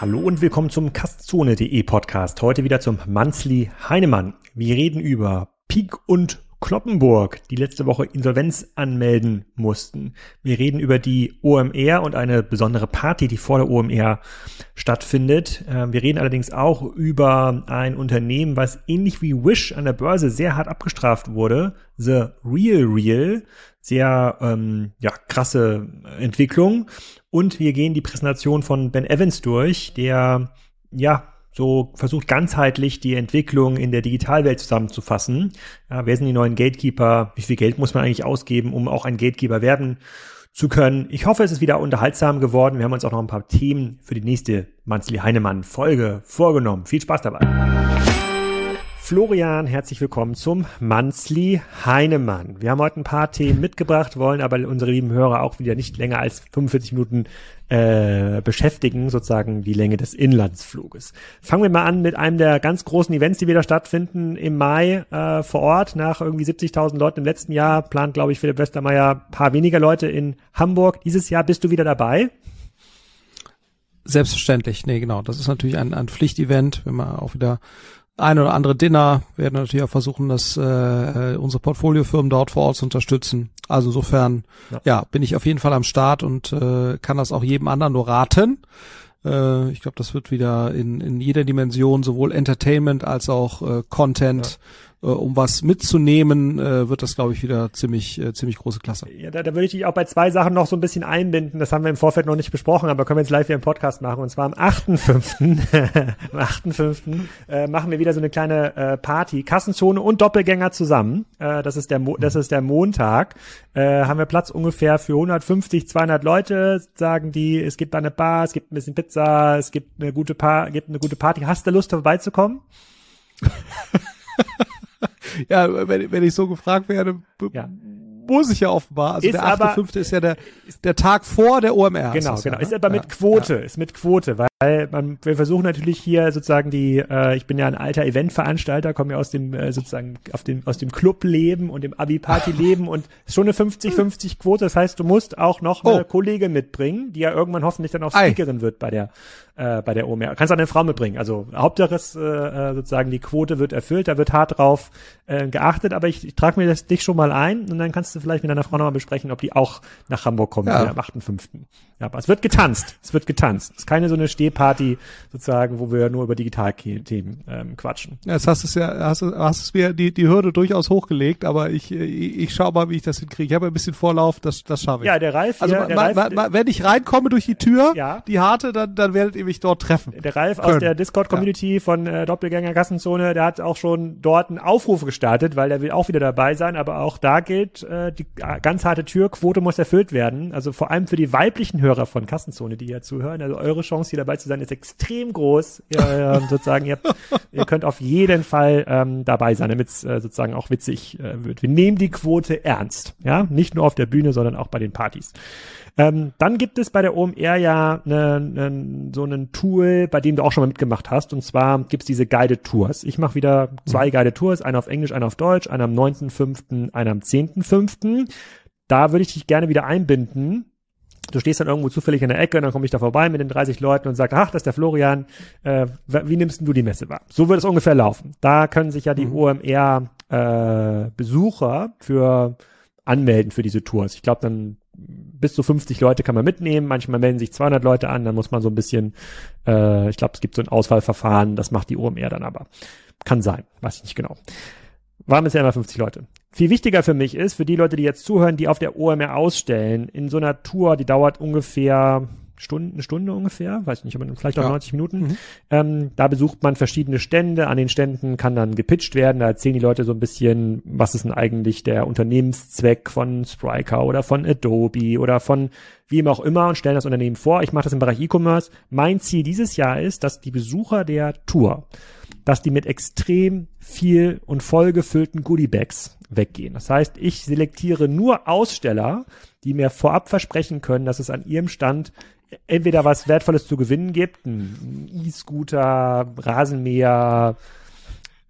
Hallo und willkommen zum Kastzone.de Podcast. Heute wieder zum Manzli Heinemann. Wir reden über Pik und Kloppenburg, die letzte Woche Insolvenz anmelden mussten. Wir reden über die OMR und eine besondere Party, die vor der OMR stattfindet. Ähm, wir reden allerdings auch über ein Unternehmen, was ähnlich wie Wish an der Börse sehr hart abgestraft wurde. The Real Real. Sehr ähm, ja, krasse Entwicklung. Und wir gehen die Präsentation von Ben Evans durch, der ja so versucht ganzheitlich die Entwicklung in der Digitalwelt zusammenzufassen. Ja, wer sind die neuen Gatekeeper? Wie viel Geld muss man eigentlich ausgeben, um auch ein Gatekeeper werden zu können? Ich hoffe, es ist wieder unterhaltsam geworden. Wir haben uns auch noch ein paar Themen für die nächste Manzli Heinemann Folge vorgenommen. Viel Spaß dabei. Florian, herzlich willkommen zum Manzli Heinemann. Wir haben heute ein paar Themen mitgebracht, wollen aber unsere lieben Hörer auch wieder nicht länger als 45 Minuten äh, beschäftigen, sozusagen die Länge des Inlandsfluges. Fangen wir mal an mit einem der ganz großen Events, die wieder stattfinden im Mai äh, vor Ort. Nach irgendwie 70.000 Leuten im letzten Jahr plant, glaube ich, Philipp Westermeier paar weniger Leute in Hamburg. Dieses Jahr bist du wieder dabei. Selbstverständlich, nee, genau. Das ist natürlich ein, ein Pflichtevent, wenn man auch wieder ein oder andere Dinner. Wir werden natürlich auch versuchen, dass äh, äh, unsere Portfoliofirmen dort vor Ort zu unterstützen. Also insofern, ja. ja, bin ich auf jeden Fall am Start und äh, kann das auch jedem anderen nur raten. Äh, ich glaube, das wird wieder in, in jeder Dimension sowohl Entertainment als auch äh, Content äh, um was mitzunehmen, äh, wird das, glaube ich, wieder ziemlich, äh, ziemlich große Klasse. Ja, da, da würde ich dich auch bei zwei Sachen noch so ein bisschen einbinden. Das haben wir im Vorfeld noch nicht besprochen, aber können wir jetzt live hier im Podcast machen. Und zwar am 8.5. am 8.5. Äh, machen wir wieder so eine kleine äh, Party. Kassenzone und Doppelgänger zusammen. Äh, das ist der, Mo das ist der Montag. Äh, haben wir Platz ungefähr für 150, 200 Leute, sagen die, es gibt da eine Bar, es gibt ein bisschen Pizza, es gibt eine gute, pa gibt eine gute Party. Hast du Lust vorbeizukommen? ja, wenn, wenn ich so gefragt werde, ja muss ich ja offenbar. Also ist der 8.5. ist ja der, der Tag vor der OMR. Genau, genau. Ja, ne? Ist aber mit Quote, ja. ist mit Quote, weil man, wir versuchen natürlich hier sozusagen die, äh, ich bin ja ein alter Eventveranstalter, komme ja aus dem, äh, sozusagen, auf dem, aus dem Clubleben und dem Abi-Party-Leben und ist schon eine 50-50 Quote. Das heißt, du musst auch noch eine oh. Kollegin mitbringen, die ja irgendwann hoffentlich dann auch Speakerin Ei. wird bei der, äh, bei der OMR. Kannst auch eine Frau mitbringen. Also Hauptsache ist, äh, äh, sozusagen die Quote wird erfüllt, da wird hart drauf äh, geachtet, aber ich, ich trage mir das dich schon mal ein und dann kannst du vielleicht mit deiner Frau nochmal besprechen, ob die auch nach Hamburg kommt ja. am 8.5. Ja, aber es wird getanzt. Es wird getanzt. Es ist keine so eine Stehparty sozusagen, wo wir nur über Digitalthemen ähm, quatschen. Ja, jetzt hast du es ja, hast, du hast es mir die, die Hürde durchaus hochgelegt, aber ich, ich, ich schau mal, wie ich das hinkriege. Ich habe ein bisschen Vorlauf, das, das schaffe ich. Ja, der Ralf. Also hier, der ma, Ralf, ma, ma, wenn ich reinkomme durch die Tür, ja. die harte, dann, dann werdet ihr mich dort treffen. Der Ralf können. aus der Discord-Community ja. von äh, Doppelgänger Gassenzone, der hat auch schon dort einen Aufruf gestartet, weil der will auch wieder dabei sein, aber auch da gilt, äh, die ganz harte Türquote muss erfüllt werden. Also vor allem für die weiblichen Hörer von Kassenzone die ja zuhören. Also eure Chance, hier dabei zu sein, ist extrem groß. Ähm, sozusagen, ihr, ihr könnt auf jeden Fall ähm, dabei sein, damit es äh, sozusagen auch witzig äh, wird. Wir nehmen die Quote ernst. Ja, nicht nur auf der Bühne, sondern auch bei den Partys. Ähm, dann gibt es bei der OMR ja ne, ne, so ein Tool, bei dem du auch schon mal mitgemacht hast. Und zwar gibt's diese Guided Tours. Ich mache wieder zwei mhm. Guided Tours, einer auf Englisch, einer auf Deutsch, einer am 9.5., einer am 10.5. Da würde ich dich gerne wieder einbinden du stehst dann irgendwo zufällig in der Ecke und dann komme ich da vorbei mit den 30 Leuten und sage, ach, das ist der Florian, äh, wie nimmst du die Messe wahr? So wird es ungefähr laufen. Da können sich ja die mhm. OMR äh, für anmelden für diese Tours. Ich glaube, dann bis zu 50 Leute kann man mitnehmen. Manchmal melden sich 200 Leute an. Dann muss man so ein bisschen, äh, ich glaube, es gibt so ein Auswahlverfahren. Das macht die OMR dann aber. Kann sein, weiß ich nicht genau. Waren bisher immer 50 Leute. Viel wichtiger für mich ist, für die Leute, die jetzt zuhören, die auf der OMR ausstellen, in so einer Tour, die dauert ungefähr Stunde, eine Stunde ungefähr, weiß nicht, vielleicht auch ja. 90 Minuten. Mhm. Ähm, da besucht man verschiedene Stände. An den Ständen kann dann gepitcht werden. Da erzählen die Leute so ein bisschen, was ist denn eigentlich der Unternehmenszweck von Spriker oder von Adobe oder von wem auch immer und stellen das Unternehmen vor. Ich mache das im Bereich E-Commerce. Mein Ziel dieses Jahr ist, dass die Besucher der Tour, dass die mit extrem viel und vollgefüllten Goodiebags weggehen. Das heißt, ich selektiere nur Aussteller, die mir vorab versprechen können, dass es an ihrem Stand entweder was Wertvolles zu gewinnen gibt, ein E-Scooter, Rasenmäher,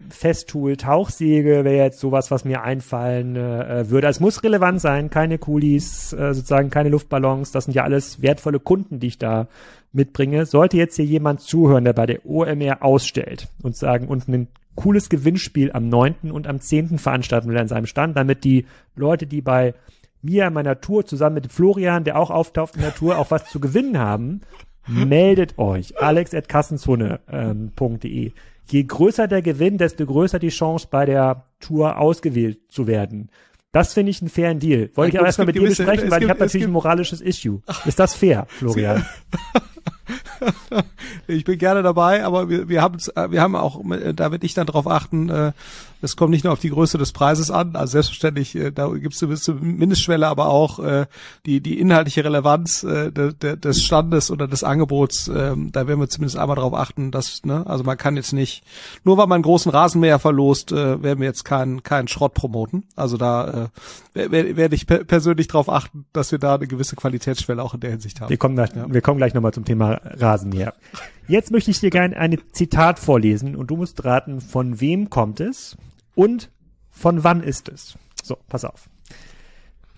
Festool, Tauchsäge wäre jetzt sowas, was mir einfallen äh, würde. Es muss relevant sein, keine Coolies, äh, sozusagen keine Luftballons. Das sind ja alles wertvolle Kunden, die ich da mitbringe. Sollte jetzt hier jemand zuhören, der bei der OMR ausstellt und sagen und ein cooles Gewinnspiel am 9. und am 10. veranstalten will an seinem Stand, damit die Leute, die bei mir in meiner Tour zusammen mit Florian, der auch auftaucht in der Tour, auch was zu gewinnen haben, meldet euch. alex.kassenzone.de. Ähm, Je größer der Gewinn, desto größer die Chance, bei der Tour ausgewählt zu werden. Das finde ich einen fairen Deal. Wollte ich aber erstmal mit dir besprechen, weil gibt, ich habe natürlich ein moralisches Issue. Ist das fair, Florian? ich bin gerne dabei, aber wir, wir haben äh, wir haben auch, da werde ich dann darauf achten, äh, es kommt nicht nur auf die Größe des Preises an, also selbstverständlich, äh, da gibt es eine gewisse Mindestschwelle, aber auch äh, die, die inhaltliche Relevanz äh, de, de, des Standes oder des Angebots, äh, da werden wir zumindest einmal darauf achten, dass, ne, also man kann jetzt nicht, nur weil man einen großen Rasenmäher verlost, äh, werden wir jetzt keinen keinen Schrott promoten. Also da äh, werde werd ich per persönlich darauf achten, dass wir da eine gewisse Qualitätsschwelle auch in der Hinsicht haben. Wir kommen gleich, ja. wir kommen gleich nochmal zum Thema Rasenmäher. Jetzt möchte ich dir gerne ein Zitat vorlesen und du musst raten, von wem kommt es und von wann ist es. So, pass auf.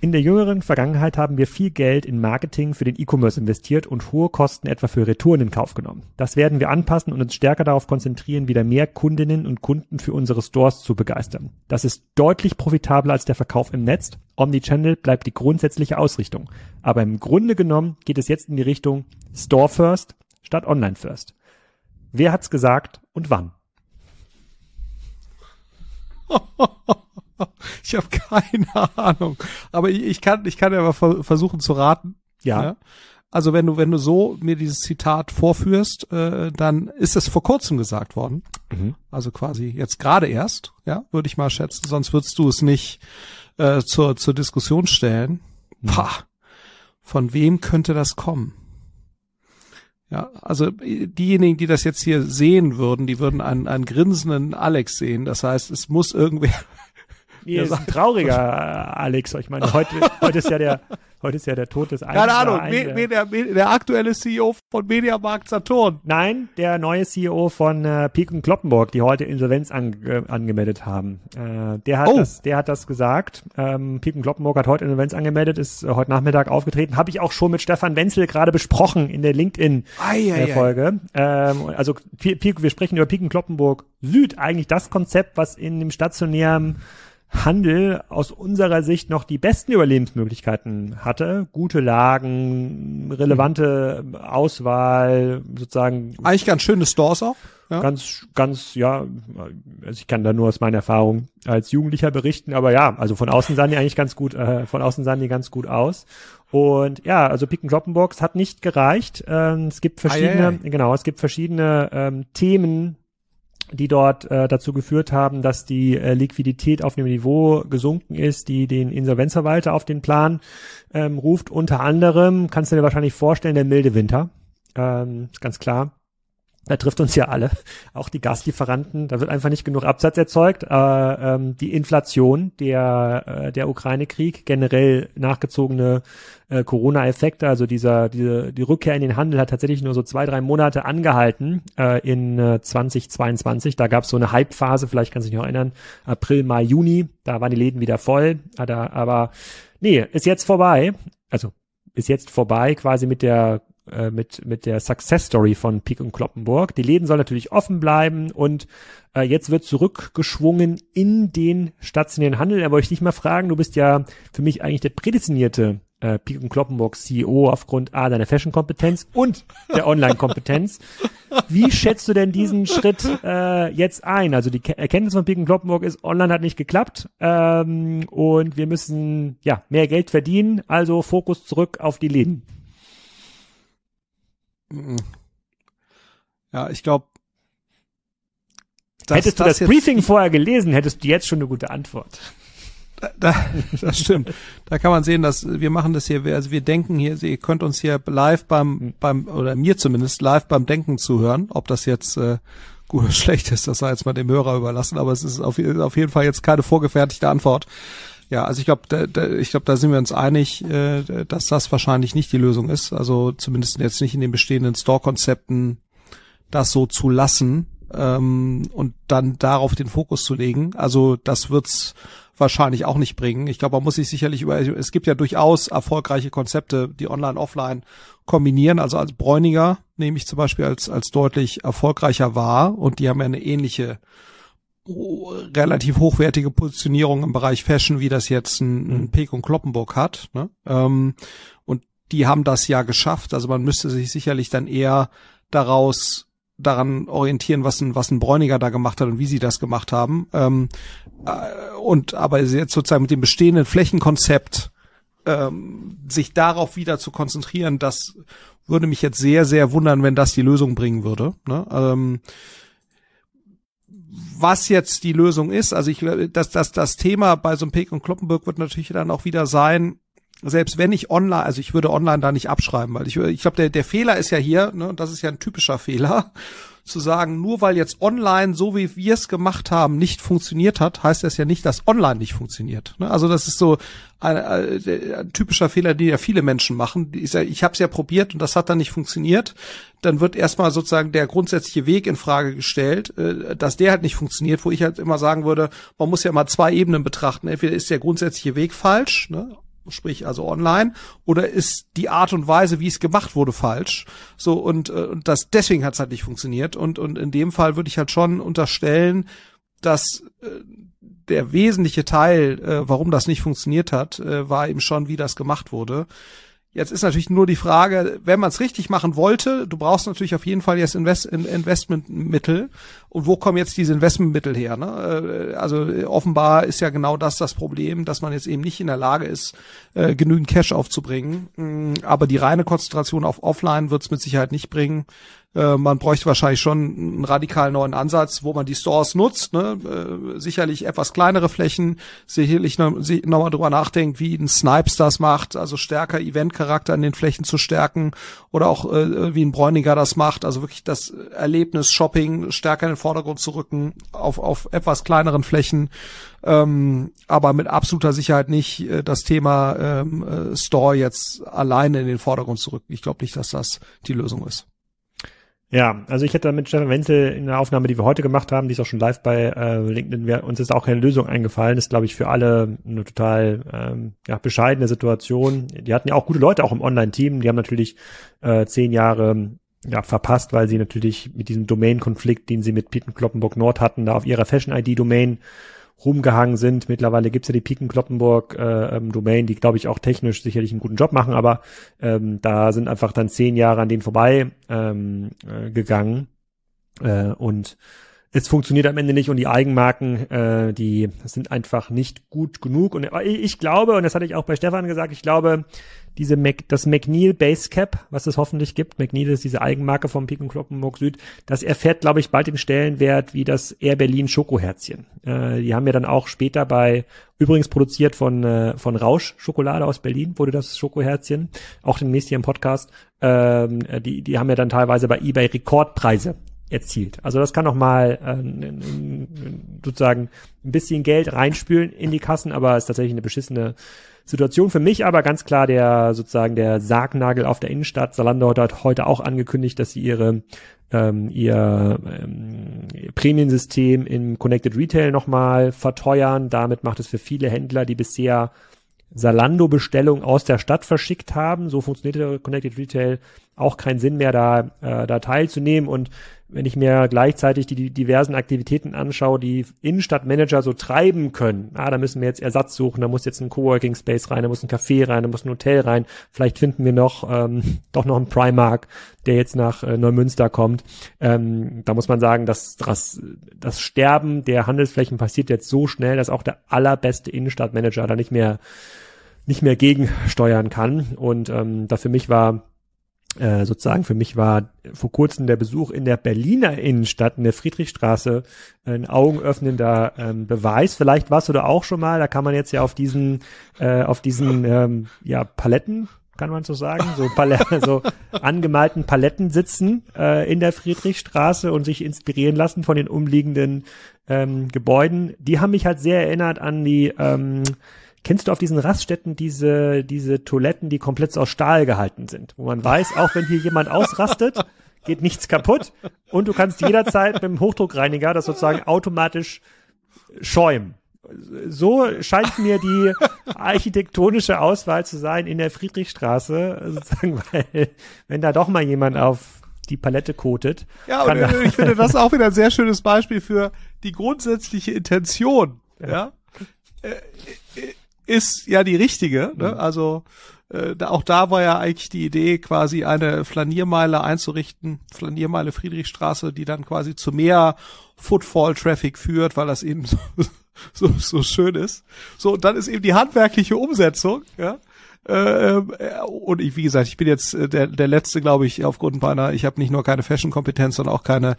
In der jüngeren Vergangenheit haben wir viel Geld in Marketing für den E-Commerce investiert und hohe Kosten etwa für Retouren in Kauf genommen. Das werden wir anpassen und uns stärker darauf konzentrieren, wieder mehr Kundinnen und Kunden für unsere Stores zu begeistern. Das ist deutlich profitabler als der Verkauf im Netz. Omnichannel bleibt die grundsätzliche Ausrichtung. Aber im Grunde genommen geht es jetzt in die Richtung Store First statt Online First. Wer hat's gesagt und wann? ich habe keine Ahnung. Aber ich, ich, kann, ich kann ja mal versuchen zu raten. Ja. ja. Also wenn du, wenn du so mir dieses Zitat vorführst, äh, dann ist es vor kurzem gesagt worden. Mhm. Also quasi jetzt gerade erst, ja, würde ich mal schätzen. Sonst würdest du es nicht äh, zur, zur Diskussion stellen. Mhm. Pah, von wem könnte das kommen? Ja, also diejenigen, die das jetzt hier sehen würden, die würden einen, einen grinsenden Alex sehen. Das heißt, es muss irgendwer Nee, ist ein trauriger Alex. Ich meine, heute, heute ist ja der, heute ist ja der Tod des Keine Ahnung, wer, der, der aktuelle CEO von Mediamarkt Saturn. Nein, der neue CEO von äh, Piken Kloppenburg, die heute Insolvenz ange, angemeldet haben. Äh, der hat oh. das, der hat das gesagt. Ähm, Piken Kloppenburg hat heute Insolvenz angemeldet, ist äh, heute Nachmittag aufgetreten. Habe ich auch schon mit Stefan Wenzel gerade besprochen in der LinkedIn-Folge. Äh, ähm, also wir sprechen über Piken Kloppenburg Süd, eigentlich das Konzept, was in dem stationären Handel aus unserer Sicht noch die besten Überlebensmöglichkeiten hatte. Gute Lagen, relevante Auswahl, sozusagen. Eigentlich ganz schöne Stores auch. Ja. Ganz, ganz, ja, also ich kann da nur aus meiner Erfahrung als Jugendlicher berichten, aber ja, also von außen sahen die eigentlich ganz gut, äh, von außen sahen die ganz gut aus. Und ja, also Pick Kloppenbox hat nicht gereicht. Ähm, es gibt verschiedene, ei, ei, ei. genau, es gibt verschiedene ähm, Themen, die dort äh, dazu geführt haben, dass die äh, Liquidität auf dem Niveau gesunken ist, die den Insolvenzverwalter auf den Plan ähm, ruft. Unter anderem kannst du dir wahrscheinlich vorstellen, der milde Winter. Ähm, ist ganz klar. Da trifft uns ja alle, auch die Gaslieferanten. Da wird einfach nicht genug Absatz erzeugt. Äh, ähm, die Inflation, der äh, der Ukraine-Krieg, generell nachgezogene äh, Corona-Effekte, also dieser diese die Rückkehr in den Handel hat tatsächlich nur so zwei drei Monate angehalten äh, in äh, 2022. Da gab es so eine Hype-Phase, vielleicht kannst du dich noch erinnern, April, Mai, Juni. Da waren die Läden wieder voll. Aber, aber nee, ist jetzt vorbei. Also ist jetzt vorbei quasi mit der äh, mit, mit der Success Story von Pik und Kloppenburg. Die Läden sollen natürlich offen bleiben und äh, jetzt wird zurückgeschwungen in den stationären Handel. Wollte ich dich mal fragen, du bist ja für mich eigentlich der prädestinierte äh, Pik und Kloppenburg CEO aufgrund A, deiner Fashion-Kompetenz und der Online-Kompetenz. Wie schätzt du denn diesen Schritt äh, jetzt ein? Also die Erkenntnis von Pik und Kloppenburg ist, online hat nicht geklappt ähm, und wir müssen ja mehr Geld verdienen, also Fokus zurück auf die Läden. Ja, ich glaube. Hättest du das Briefing vorher gelesen, hättest du jetzt schon eine gute Antwort. Da, das stimmt. Da kann man sehen, dass wir machen das hier, also wir denken hier, ihr könnt uns hier live beim, beim, oder mir zumindest live beim Denken zuhören. Ob das jetzt äh, gut oder schlecht ist, das sei jetzt mal dem Hörer überlassen, aber es ist auf, auf jeden Fall jetzt keine vorgefertigte Antwort. Ja, also ich glaube, da, da, ich glaube, da sind wir uns einig, äh, dass das wahrscheinlich nicht die Lösung ist. Also zumindest jetzt nicht in den bestehenden Store-Konzepten das so zu lassen. ähm, und dann darauf den Fokus zu legen. Also das wird's wahrscheinlich auch nicht bringen. Ich glaube, man muss sich sicherlich über, es gibt ja durchaus erfolgreiche Konzepte, die online, offline kombinieren. Also als Bräuniger nehme ich zum Beispiel als, als deutlich erfolgreicher wahr und die haben ja eine ähnliche relativ hochwertige Positionierung im Bereich Fashion, wie das jetzt ein, ein mhm. Peek und Kloppenburg hat. Ne? Ähm, und die haben das ja geschafft. Also man müsste sich sicherlich dann eher daraus daran orientieren, was ein, was ein Bräuniger da gemacht hat und wie sie das gemacht haben. Ähm, äh, und aber jetzt sozusagen mit dem bestehenden Flächenkonzept ähm, sich darauf wieder zu konzentrieren, das würde mich jetzt sehr, sehr wundern, wenn das die Lösung bringen würde. Ne? Ähm, was jetzt die Lösung ist, also ich, das, das, das Thema bei so einem Peek und Kloppenburg wird natürlich dann auch wieder sein, selbst wenn ich online, also ich würde online da nicht abschreiben, weil ich, ich glaube, der, der Fehler ist ja hier, ne, und das ist ja ein typischer Fehler, zu sagen, nur weil jetzt online, so wie wir es gemacht haben, nicht funktioniert hat, heißt das ja nicht, dass online nicht funktioniert. Ne? Also das ist so ein, ein, typischer Fehler, den ja viele Menschen machen. Ich, ich habe es ja probiert und das hat dann nicht funktioniert. Dann wird erstmal sozusagen der grundsätzliche Weg in Frage gestellt, äh, dass der halt nicht funktioniert, wo ich halt immer sagen würde, man muss ja mal zwei Ebenen betrachten. Entweder ist der grundsätzliche Weg falsch, ne? Sprich also online, oder ist die Art und Weise, wie es gemacht wurde, falsch? So und, äh, und das deswegen hat es halt nicht funktioniert. Und und in dem Fall würde ich halt schon unterstellen, dass äh, der wesentliche Teil, äh, warum das nicht funktioniert hat, äh, war eben schon, wie das gemacht wurde. Jetzt ist natürlich nur die Frage, wenn man es richtig machen wollte, du brauchst natürlich auf jeden Fall jetzt Invest Investmentmittel. Und wo kommen jetzt diese Investmentmittel her? Ne? Äh, also offenbar ist ja genau das das Problem, dass man jetzt eben nicht in der Lage ist, äh, genügend Cash aufzubringen. Mm, aber die reine Konzentration auf Offline wird es mit Sicherheit nicht bringen. Äh, man bräuchte wahrscheinlich schon einen radikal neuen Ansatz, wo man die Stores nutzt. Ne? Äh, sicherlich etwas kleinere Flächen, sicherlich noch, noch mal drüber nachdenkt, wie ein Snipes das macht, also stärker Eventcharakter in den Flächen zu stärken oder auch äh, wie ein Bräuniger das macht, also wirklich das Erlebnis Shopping stärker in den Vordergrund zu rücken auf, auf etwas kleineren Flächen. Ähm, aber mit absoluter Sicherheit nicht äh, das Thema ähm, äh, Store jetzt alleine in den Vordergrund zu rücken. Ich glaube nicht, dass das die Lösung ist. Ja, also ich hätte mit Stefan Wenzel in der Aufnahme, die wir heute gemacht haben, die ist auch schon live bei äh, LinkedIn, wir, uns ist auch keine Lösung eingefallen. Ist, glaube ich, für alle eine total ähm, ja, bescheidene Situation. Die hatten ja auch gute Leute auch im Online-Team. Die haben natürlich äh, zehn Jahre ja, verpasst, weil sie natürlich mit diesem Domain-Konflikt, den sie mit Pieten Kloppenburg Nord hatten, da auf ihrer Fashion-ID-Domain rumgehangen sind. Mittlerweile gibt's ja die Piken Kloppenburg äh, ähm, Domain, die glaube ich auch technisch sicherlich einen guten Job machen, aber ähm, da sind einfach dann zehn Jahre an denen vorbei ähm, äh, gegangen äh, und es funktioniert am Ende nicht und die Eigenmarken, äh, die sind einfach nicht gut genug. Und ich glaube, und das hatte ich auch bei Stefan gesagt, ich glaube, diese Mac, das McNeil Base Cap, was es hoffentlich gibt, McNeil ist diese Eigenmarke vom Piken Kloppenburg Süd, das erfährt, glaube ich, bald den Stellenwert wie das Air Berlin Schokoherzchen. Äh, die haben ja dann auch später bei, übrigens produziert von, äh, von Rausch Schokolade aus Berlin, wurde das Schokoherzchen, auch demnächst hier im Podcast, ähm, die, die haben ja dann teilweise bei eBay Rekordpreise erzielt. Also das kann noch mal äh, sozusagen ein bisschen Geld reinspülen in die Kassen, aber ist tatsächlich eine beschissene Situation. Für mich aber ganz klar der sozusagen der Sargnagel auf der Innenstadt. Salando hat heute auch angekündigt, dass sie ihre ähm, ihr ähm, Prämiensystem im Connected Retail nochmal verteuern. Damit macht es für viele Händler, die bisher Salando-Bestellung aus der Stadt verschickt haben. So funktioniert der Connected Retail auch keinen Sinn mehr, da, äh, da teilzunehmen. Und wenn ich mir gleichzeitig die, die diversen Aktivitäten anschaue, die Innenstadtmanager so treiben können, ah, da müssen wir jetzt Ersatz suchen, da muss jetzt ein Coworking Space rein, da muss ein Café rein, da muss ein Hotel rein, vielleicht finden wir noch ähm, doch noch einen Primark, der jetzt nach äh, Neumünster kommt. Ähm, da muss man sagen, dass das, das Sterben der Handelsflächen passiert jetzt so schnell, dass auch der allerbeste Innenstadtmanager da nicht mehr nicht mehr gegensteuern kann. Und ähm, da für mich war äh, sozusagen für mich war vor kurzem der Besuch in der Berliner Innenstadt in der Friedrichstraße ein augenöffnender ähm, Beweis. Vielleicht warst du da auch schon mal. Da kann man jetzt ja auf diesen äh, auf diesen ähm, ja Paletten kann man so sagen, so, so angemalten Paletten sitzen äh, in der Friedrichstraße und sich inspirieren lassen von den umliegenden ähm, Gebäuden. Die haben mich halt sehr erinnert an die ähm, Kennst du auf diesen Raststätten diese, diese Toiletten, die komplett aus Stahl gehalten sind? Wo man weiß, auch wenn hier jemand ausrastet, geht nichts kaputt und du kannst jederzeit mit dem Hochdruckreiniger das sozusagen automatisch schäumen. So scheint mir die architektonische Auswahl zu sein in der Friedrichstraße, sozusagen, weil wenn da doch mal jemand auf die Palette kotet. Ja, und ich finde das auch wieder ein sehr schönes Beispiel für die grundsätzliche Intention, ja, ja äh, ist ja die richtige, ne? Mhm. also äh, auch da war ja eigentlich die Idee, quasi eine Flaniermeile einzurichten, Flaniermeile Friedrichstraße, die dann quasi zu mehr Footfall-Traffic führt, weil das eben so, so, so schön ist. So, und dann ist eben die handwerkliche Umsetzung, ja. Äh, äh, und ich, wie gesagt, ich bin jetzt äh, der, der letzte, glaube ich, aufgrund meiner, ich habe nicht nur keine Fashion-Kompetenz, sondern auch keine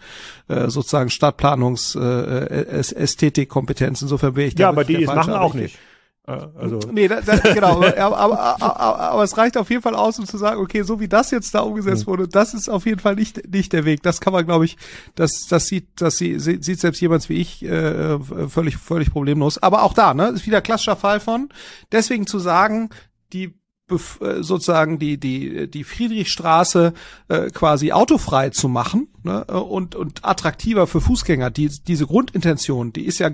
äh, sozusagen Stadtplanungs-Ästhetik-Kompetenz. Äh, Insofern wäre ich Ja, aber die ist machen auch nicht. Also. Nee, da, da, genau, aber, aber, aber, aber, es reicht auf jeden Fall aus, um zu sagen, okay, so wie das jetzt da umgesetzt wurde, das ist auf jeden Fall nicht nicht der Weg. Das kann man, glaube ich, das das sieht das sieht, sieht selbst jemand wie ich äh, völlig völlig problemlos. Aber auch da, ne, ist wieder klassischer Fall von. Deswegen zu sagen, die äh, sozusagen die die die Friedrichstraße äh, quasi autofrei zu machen ne, und und attraktiver für Fußgänger. Die diese Grundintention, die ist ja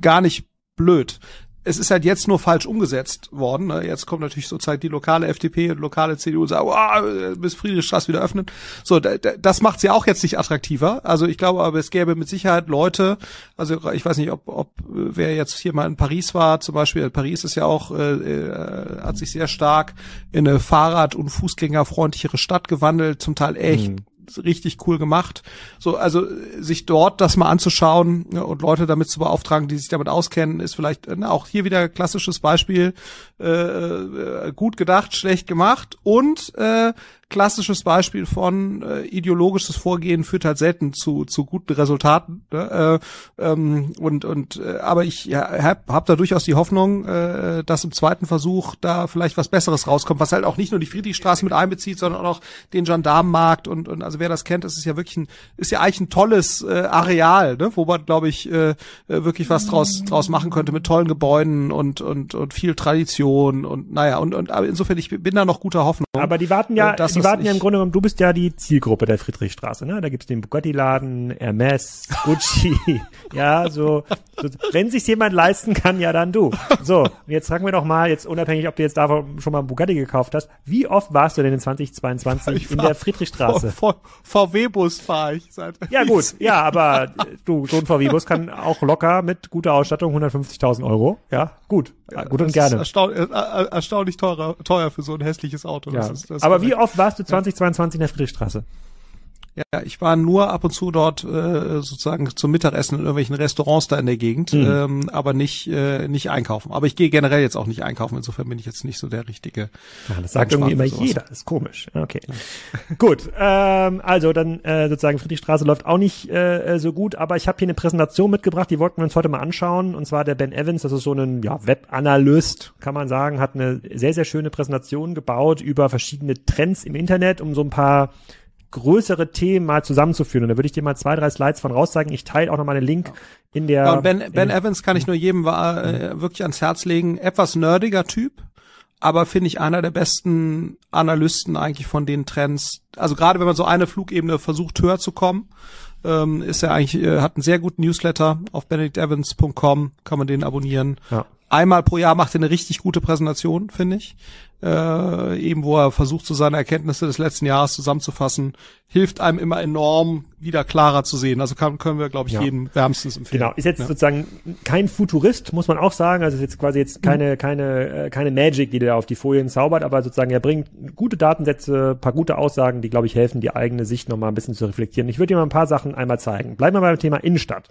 gar nicht blöd es ist halt jetzt nur falsch umgesetzt worden. Ne? Jetzt kommt natürlich sozusagen die lokale FDP und lokale CDU und sagen, oh, bis Friedrichstraße wieder öffnen. So, das macht sie auch jetzt nicht attraktiver. Also ich glaube aber, es gäbe mit Sicherheit Leute, also ich weiß nicht, ob, ob wer jetzt hier mal in Paris war, zum Beispiel, Paris ist ja auch, äh, äh hat sich sehr stark in eine Fahrrad- und Fußgängerfreundlichere Stadt gewandelt, zum Teil echt mhm richtig cool gemacht. So, also sich dort das mal anzuschauen ja, und Leute damit zu beauftragen, die sich damit auskennen, ist vielleicht na, auch hier wieder klassisches Beispiel. Äh, äh, gut gedacht, schlecht gemacht und äh, klassisches Beispiel von äh, ideologisches Vorgehen führt halt selten zu zu guten Resultaten. Ne? Äh, ähm, und und äh, aber ich ja, hab, hab da durchaus die Hoffnung, äh, dass im zweiten Versuch da vielleicht was Besseres rauskommt, was halt auch nicht nur die Friedrichstraße mit einbezieht, sondern auch noch den Gendarmenmarkt und und also wer das kennt, das ist ja wirklich ein ist ja eigentlich ein tolles äh, Areal, ne? wo man glaube ich äh, äh, wirklich was draus draus machen könnte mit tollen Gebäuden und und und viel Tradition und naja und und aber insofern ich bin da noch guter Hoffnung. Aber die warten ja, äh, die warten ja im Grunde genommen, du bist ja die Zielgruppe der Friedrichstraße, ne? Da gibt's den Bugatti-Laden, Hermes, Gucci, ja, so, so, wenn sich's jemand leisten kann, ja dann du. So, jetzt sagen wir doch mal, jetzt unabhängig, ob du jetzt da schon mal einen Bugatti gekauft hast, wie oft warst du denn in 2022 ich in der Friedrichstraße? VW-Bus fahre ich seit. Ja gut, ja, aber du, so ein VW-Bus kann auch locker mit guter Ausstattung 150.000 Euro, ja, gut, ja, gut und gerne. Erstaun äh, äh, erstaunlich teuer, teuer für so ein hässliches Auto. Ja. Das ist, das aber wie oft warst du 2022 in der Friedrichstraße? Ja, ich war nur ab und zu dort äh, sozusagen zum Mittagessen in irgendwelchen Restaurants da in der Gegend, mhm. ähm, aber nicht äh, nicht einkaufen. Aber ich gehe generell jetzt auch nicht einkaufen. Insofern bin ich jetzt nicht so der richtige. Ja, das sagt irgendwie immer jeder. Das ist komisch. Okay, gut. Ähm, also dann äh, sozusagen Friedrichstraße läuft auch nicht äh, so gut, aber ich habe hier eine Präsentation mitgebracht, die wollten wir uns heute mal anschauen. Und zwar der Ben Evans, das ist so ein ja, Webanalyst, kann man sagen, hat eine sehr sehr schöne Präsentation gebaut über verschiedene Trends im Internet, um so ein paar größere Themen mal zusammenzuführen. Und da würde ich dir mal zwei, drei Slides von rauszeigen. Ich teile auch noch mal einen Link in der. Ja, und Ben, ben Evans kann ich nur jedem äh, wirklich ans Herz legen. Etwas nerdiger Typ, aber finde ich einer der besten Analysten eigentlich von den Trends. Also gerade wenn man so eine Flugebene versucht höher zu kommen, ähm, ist er eigentlich, äh, hat einen sehr guten Newsletter auf benedictevans.com, kann man den abonnieren. Ja einmal pro Jahr macht er eine richtig gute Präsentation, finde ich. Äh, eben wo er versucht, so seine Erkenntnisse des letzten Jahres zusammenzufassen, hilft einem immer enorm, wieder klarer zu sehen. Also kann, können wir, glaube ich, ja. jedem wärmstens empfehlen. Genau, ist jetzt ja. sozusagen kein Futurist, muss man auch sagen. Also ist jetzt quasi jetzt keine, mhm. keine, äh, keine Magic, die der auf die Folien zaubert, aber sozusagen er bringt gute Datensätze, paar gute Aussagen, die, glaube ich, helfen, die eigene Sicht nochmal ein bisschen zu reflektieren. Ich würde dir mal ein paar Sachen einmal zeigen. Bleiben wir beim Thema Innenstadt.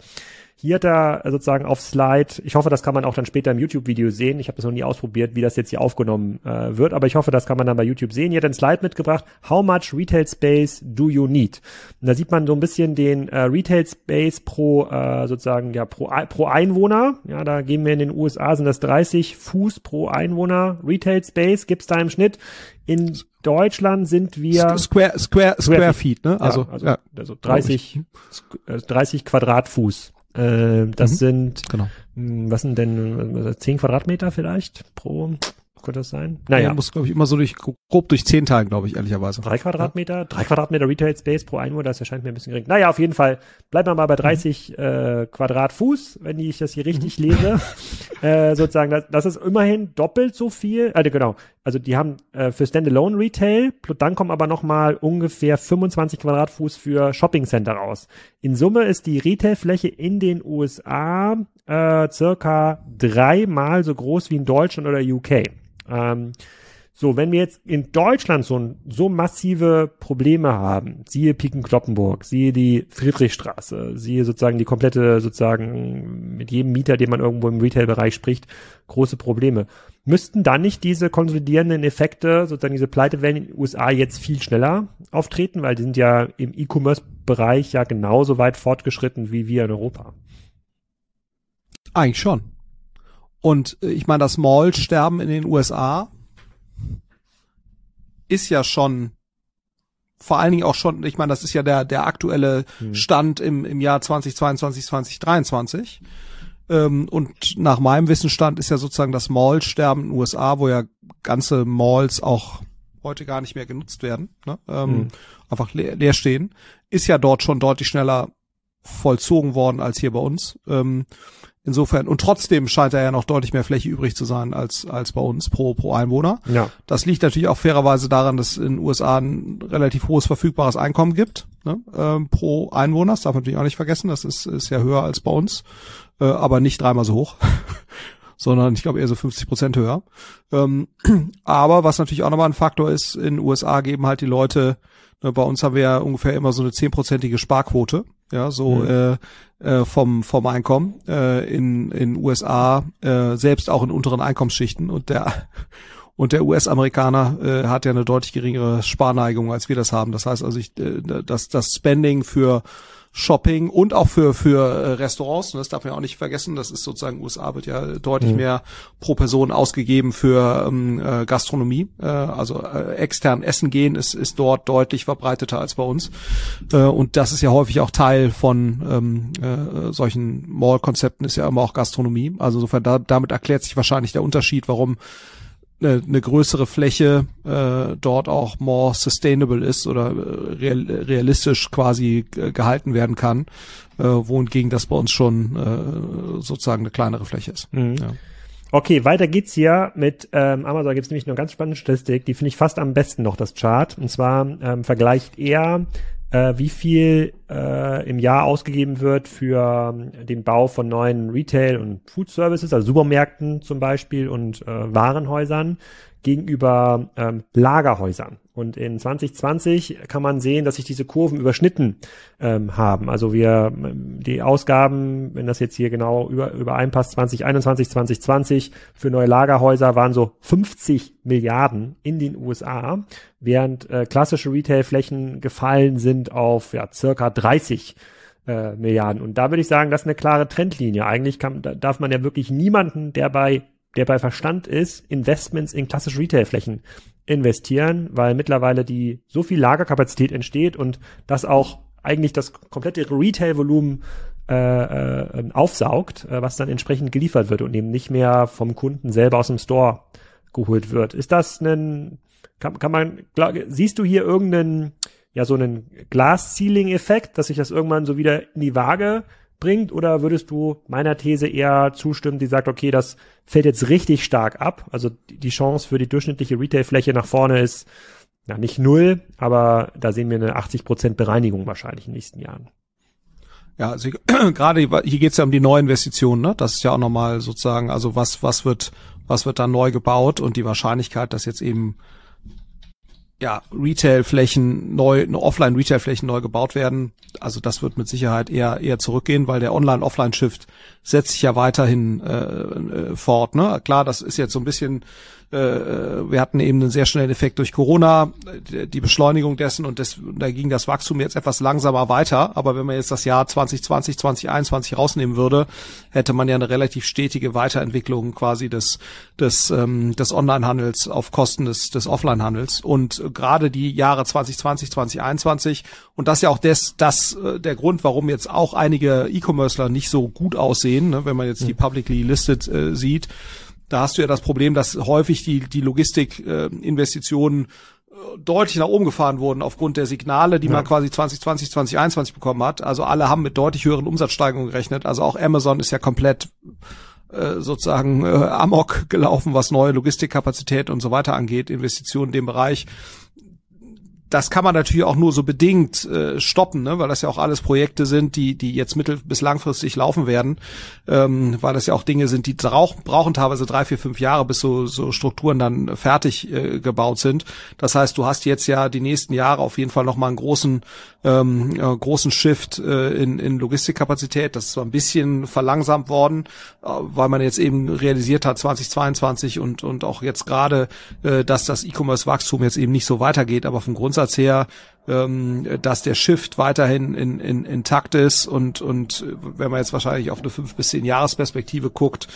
Hier hat er sozusagen auf Slide, ich hoffe, das kann man auch dann später im YouTube-Video sehen. Ich habe das noch nie ausprobiert, wie das jetzt hier aufgenommen äh, wird, aber ich hoffe, das kann man dann bei YouTube sehen. Hier hat er ein Slide mitgebracht. How much Retail Space do you need? Und da sieht man so ein bisschen den äh, Retail Space pro äh, sozusagen ja pro pro Einwohner. Ja, da gehen wir in den USA sind das 30 Fuß pro Einwohner Retail Space gibt's da im Schnitt. In Deutschland sind wir Square Square Square Feet, ne? Also ja, also, ja, also 30 30 Quadratfuß äh, das mhm, sind, genau. Mh, hm, was sind denn, 10 Quadratmeter vielleicht pro? Könnte das sein? Naja. muss, glaube ich, immer so durch, grob durch zehn teilen, glaube ich, ehrlicherweise. Drei Quadratmeter? Ja. Drei Quadratmeter Retail Space pro Einwohner, das erscheint mir ein bisschen gering. Naja, auf jeden Fall, bleiben wir mal bei 30 mhm. äh, Quadratfuß, wenn ich das hier richtig mhm. lese. äh, sozusagen, das, das ist immerhin doppelt so viel, also genau, also die haben äh, für Standalone Retail, dann kommen aber nochmal ungefähr 25 Quadratfuß für Shopping Center raus. In Summe ist die Retailfläche in den USA äh, circa dreimal so groß wie in Deutschland oder UK. Ähm, so, wenn wir jetzt in Deutschland so, so massive Probleme haben, siehe Piken-Kloppenburg, siehe die Friedrichstraße, siehe sozusagen die komplette, sozusagen mit jedem Mieter, den man irgendwo im Retail-Bereich spricht, große Probleme. Müssten dann nicht diese konsolidierenden Effekte, sozusagen diese Pleitewellen in den USA jetzt viel schneller auftreten, weil die sind ja im E-Commerce-Bereich ja genauso weit fortgeschritten wie wir in Europa? Eigentlich schon. Und äh, ich meine, das Mall-Sterben in den USA ist ja schon vor allen Dingen auch schon, ich meine, das ist ja der, der aktuelle hm. Stand im, im Jahr 2022, 2023. Ähm, und nach meinem Wissensstand ist ja sozusagen das Mall-Sterben in den USA, wo ja ganze Malls auch heute gar nicht mehr genutzt werden, ne? ähm, hm. einfach leer, leer stehen, ist ja dort schon deutlich schneller vollzogen worden als hier bei uns. Ähm, Insofern, und trotzdem scheint er ja noch deutlich mehr Fläche übrig zu sein als, als bei uns pro, pro Einwohner. Ja. Das liegt natürlich auch fairerweise daran, dass in den USA ein relativ hohes verfügbares Einkommen gibt, ne, ähm, pro Einwohner. Das darf man natürlich auch nicht vergessen. Das ist, ist ja höher als bei uns, äh, aber nicht dreimal so hoch. sondern ich glaube eher so 50 Prozent höher. Ähm, aber was natürlich auch nochmal ein Faktor ist, in den USA geben halt die Leute, ne, bei uns haben wir ja ungefähr immer so eine zehnprozentige Sparquote ja, so mhm. äh, äh, vom vom Einkommen äh, in in USA äh, selbst auch in unteren Einkommensschichten und der und der US-Amerikaner äh, hat ja eine deutlich geringere Sparneigung als wir das haben. Das heißt also, ich, äh, das das Spending für Shopping und auch für für äh, Restaurants. Und das darf man ja auch nicht vergessen. Das ist sozusagen USA wird ja deutlich mhm. mehr pro Person ausgegeben für ähm, äh, Gastronomie. Äh, also äh, extern essen gehen ist ist dort deutlich verbreiteter als bei uns. Äh, und das ist ja häufig auch Teil von ähm, äh, solchen Mall-Konzepten ist ja immer auch Gastronomie. Also insofern da, damit erklärt sich wahrscheinlich der Unterschied, warum eine, eine größere Fläche äh, dort auch more sustainable ist oder äh, real, realistisch quasi gehalten werden kann, äh, wohingegen das bei uns schon äh, sozusagen eine kleinere Fläche ist. Mhm. Ja. Okay, weiter geht's hier mit ähm, Amazon. Gibt es nämlich eine ganz spannende Statistik, die finde ich fast am besten noch das Chart. Und zwar ähm, vergleicht er äh, wie viel äh, im Jahr ausgegeben wird für ähm, den Bau von neuen Retail- und Food Services, also Supermärkten zum Beispiel und äh, Warenhäusern gegenüber ähm, Lagerhäusern. Und in 2020 kann man sehen, dass sich diese Kurven überschnitten ähm, haben. Also wir die Ausgaben, wenn das jetzt hier genau über, übereinpasst, 2021, 2020 für neue Lagerhäuser waren so 50 Milliarden in den USA, während äh, klassische Retailflächen gefallen sind auf ja, circa 30 äh, Milliarden. Und da würde ich sagen, das ist eine klare Trendlinie. Eigentlich kann, da darf man ja wirklich niemanden, der bei der bei Verstand ist, Investments in klassische Retailflächen investieren, weil mittlerweile die so viel Lagerkapazität entsteht und das auch eigentlich das komplette Retail-Volumen äh, äh, aufsaugt, äh, was dann entsprechend geliefert wird und eben nicht mehr vom Kunden selber aus dem Store geholt wird. Ist das ein, kann, kann man, glaub, siehst du hier irgendeinen, ja, so einen Glass-Ceiling-Effekt, dass sich das irgendwann so wieder in die Waage bringt? Oder würdest du meiner These eher zustimmen, die sagt, okay, das fällt jetzt richtig stark ab? Also die Chance für die durchschnittliche Retailfläche nach vorne ist ja nicht null, aber da sehen wir eine 80 Prozent Bereinigung wahrscheinlich in den nächsten Jahren. Ja, also gerade hier geht's ja um die Neuinvestitionen, ne? Das ist ja auch nochmal sozusagen, also was, was wird, was wird da neu gebaut und die Wahrscheinlichkeit, dass jetzt eben ja, Retail-Flächen neu, Offline-Retail-Flächen neu gebaut werden. Also das wird mit Sicherheit eher eher zurückgehen, weil der Online-Offline-Shift setzt sich ja weiterhin äh, äh, fort. Ne? Klar, das ist jetzt so ein bisschen äh, äh, wir hatten eben einen sehr schnellen Effekt durch Corona, die Beschleunigung dessen und das, da ging das Wachstum jetzt etwas langsamer weiter. Aber wenn man jetzt das Jahr 2020, 2021 rausnehmen würde, hätte man ja eine relativ stetige Weiterentwicklung quasi des, des, ähm, des Online-Handels auf Kosten des, des Offline-Handels. Und gerade die Jahre 2020, 2021 und das ist ja auch des, das, äh, der Grund, warum jetzt auch einige E-Commercer nicht so gut aussehen, ne, wenn man jetzt die publicly listed äh, sieht, da hast du ja das Problem, dass häufig die, die Logistikinvestitionen äh, deutlich nach oben gefahren wurden aufgrund der Signale, die ja. man quasi 2020, 2021 bekommen hat. Also alle haben mit deutlich höheren Umsatzsteigerungen gerechnet. Also auch Amazon ist ja komplett äh, sozusagen äh, amok gelaufen, was neue Logistikkapazität und so weiter angeht, Investitionen in dem Bereich das kann man natürlich auch nur so bedingt äh, stoppen, ne? weil das ja auch alles Projekte sind, die die jetzt mittel- bis langfristig laufen werden, ähm, weil das ja auch Dinge sind, die brauchen, brauchen teilweise drei, vier, fünf Jahre, bis so, so Strukturen dann fertig äh, gebaut sind. Das heißt, du hast jetzt ja die nächsten Jahre auf jeden Fall nochmal einen großen ähm, äh, großen Shift äh, in, in Logistikkapazität. Das ist zwar ein bisschen verlangsamt worden, äh, weil man jetzt eben realisiert hat 2022 und und auch jetzt gerade, äh, dass das E-Commerce-Wachstum jetzt eben nicht so weitergeht, aber vom Grund Grundsatz her, ähm, dass der Shift weiterhin in, in, intakt ist und, und wenn man jetzt wahrscheinlich auf eine fünf bis zehn Jahresperspektive guckt,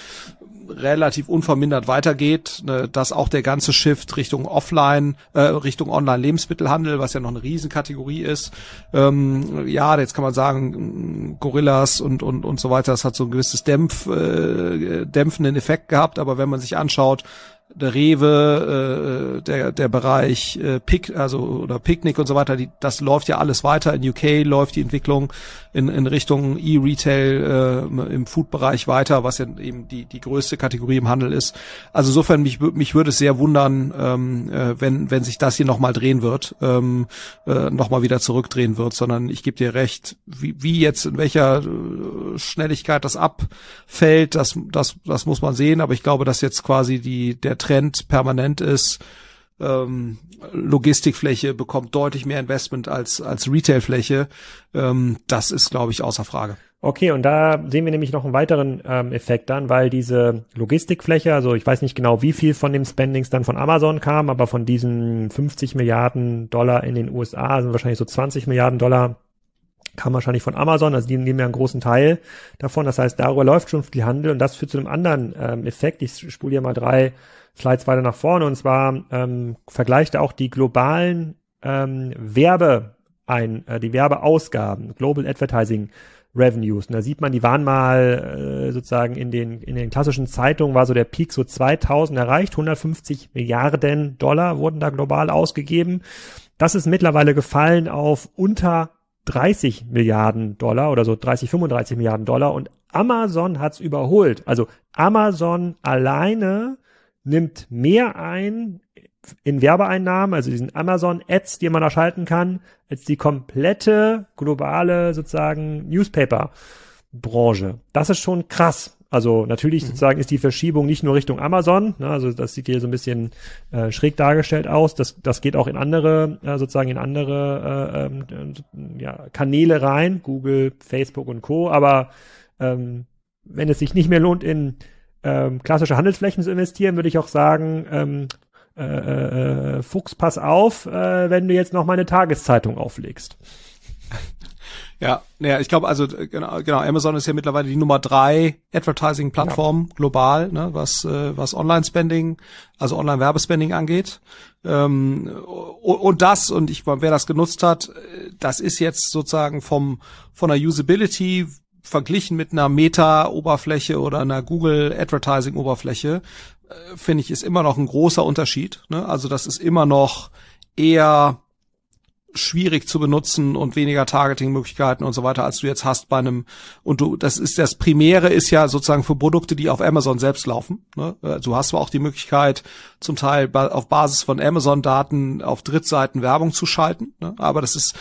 relativ unvermindert weitergeht, ne, dass auch der ganze Shift Richtung Offline, äh, Richtung Online-Lebensmittelhandel, was ja noch eine Riesenkategorie ist, ähm, ja, jetzt kann man sagen, Gorillas und, und, und so weiter, das hat so ein gewisses Dämpf, äh, dämpfenden Effekt gehabt, aber wenn man sich anschaut, der Rewe, äh, der der Bereich äh, Pick, also oder Picknick und so weiter, die, das läuft ja alles weiter. In UK läuft die Entwicklung in, in Richtung E-Retail äh, im Food-Bereich weiter, was ja eben die die größte Kategorie im Handel ist. Also insofern mich mich würde es sehr wundern, ähm, äh, wenn wenn sich das hier nochmal drehen wird, ähm, äh, nochmal wieder zurückdrehen wird, sondern ich gebe dir recht, wie, wie jetzt in welcher äh, Schnelligkeit das abfällt, das das das muss man sehen. Aber ich glaube, dass jetzt quasi die der Trend permanent ist. Ähm, Logistikfläche bekommt deutlich mehr Investment als, als Retailfläche. Ähm, das ist, glaube ich, außer Frage. Okay, und da sehen wir nämlich noch einen weiteren ähm, Effekt dann, weil diese Logistikfläche, also ich weiß nicht genau, wie viel von dem Spendings dann von Amazon kam, aber von diesen 50 Milliarden Dollar in den USA sind wahrscheinlich so 20 Milliarden Dollar kam wahrscheinlich von Amazon, also die nehmen ja einen großen Teil davon. Das heißt, darüber läuft schon viel Handel und das führt zu einem anderen ähm, Effekt. Ich spule hier mal drei Slides weiter nach vorne und zwar ähm, vergleicht er auch die globalen ähm, Werbe ein, äh, die Werbeausgaben, Global Advertising Revenues. Und da sieht man, die waren mal äh, sozusagen in den in den klassischen Zeitungen war so der Peak so 2000 erreicht, 150 Milliarden Dollar wurden da global ausgegeben. Das ist mittlerweile gefallen auf unter 30 Milliarden Dollar oder so 30, 35 Milliarden Dollar und Amazon hat's überholt. Also Amazon alleine nimmt mehr ein in Werbeeinnahmen, also diesen Amazon Ads, die man da schalten kann, als die komplette globale sozusagen Newspaper Branche. Das ist schon krass. Also natürlich mhm. sozusagen ist die Verschiebung nicht nur Richtung Amazon, ne, also das sieht hier so ein bisschen äh, schräg dargestellt aus. Das, das geht auch in andere, äh, sozusagen in andere äh, ähm, äh, ja, Kanäle rein, Google, Facebook und Co. Aber ähm, wenn es sich nicht mehr lohnt, in ähm, klassische Handelsflächen zu investieren, würde ich auch sagen, ähm, äh, äh, äh Fuchs, pass auf, äh, wenn du jetzt noch mal eine Tageszeitung auflegst. Ja, naja, ich glaube, also äh, genau, genau, Amazon ist ja mittlerweile die Nummer drei Advertising-Plattform ja. global, ne, was äh, was Online-Spending, also Online-Werbespending angeht. Ähm, und das und ich, wer das genutzt hat, das ist jetzt sozusagen vom von der Usability verglichen mit einer Meta-Oberfläche oder einer Google Advertising-Oberfläche, äh, finde ich, ist immer noch ein großer Unterschied. Ne? Also das ist immer noch eher schwierig zu benutzen und weniger Targeting-Möglichkeiten und so weiter, als du jetzt hast bei einem, und du, das ist das Primäre ist ja sozusagen für Produkte, die auf Amazon selbst laufen. Ne? Äh, du hast zwar auch die Möglichkeit, zum Teil auf Basis von Amazon-Daten auf Drittseiten Werbung zu schalten, ne? aber das ist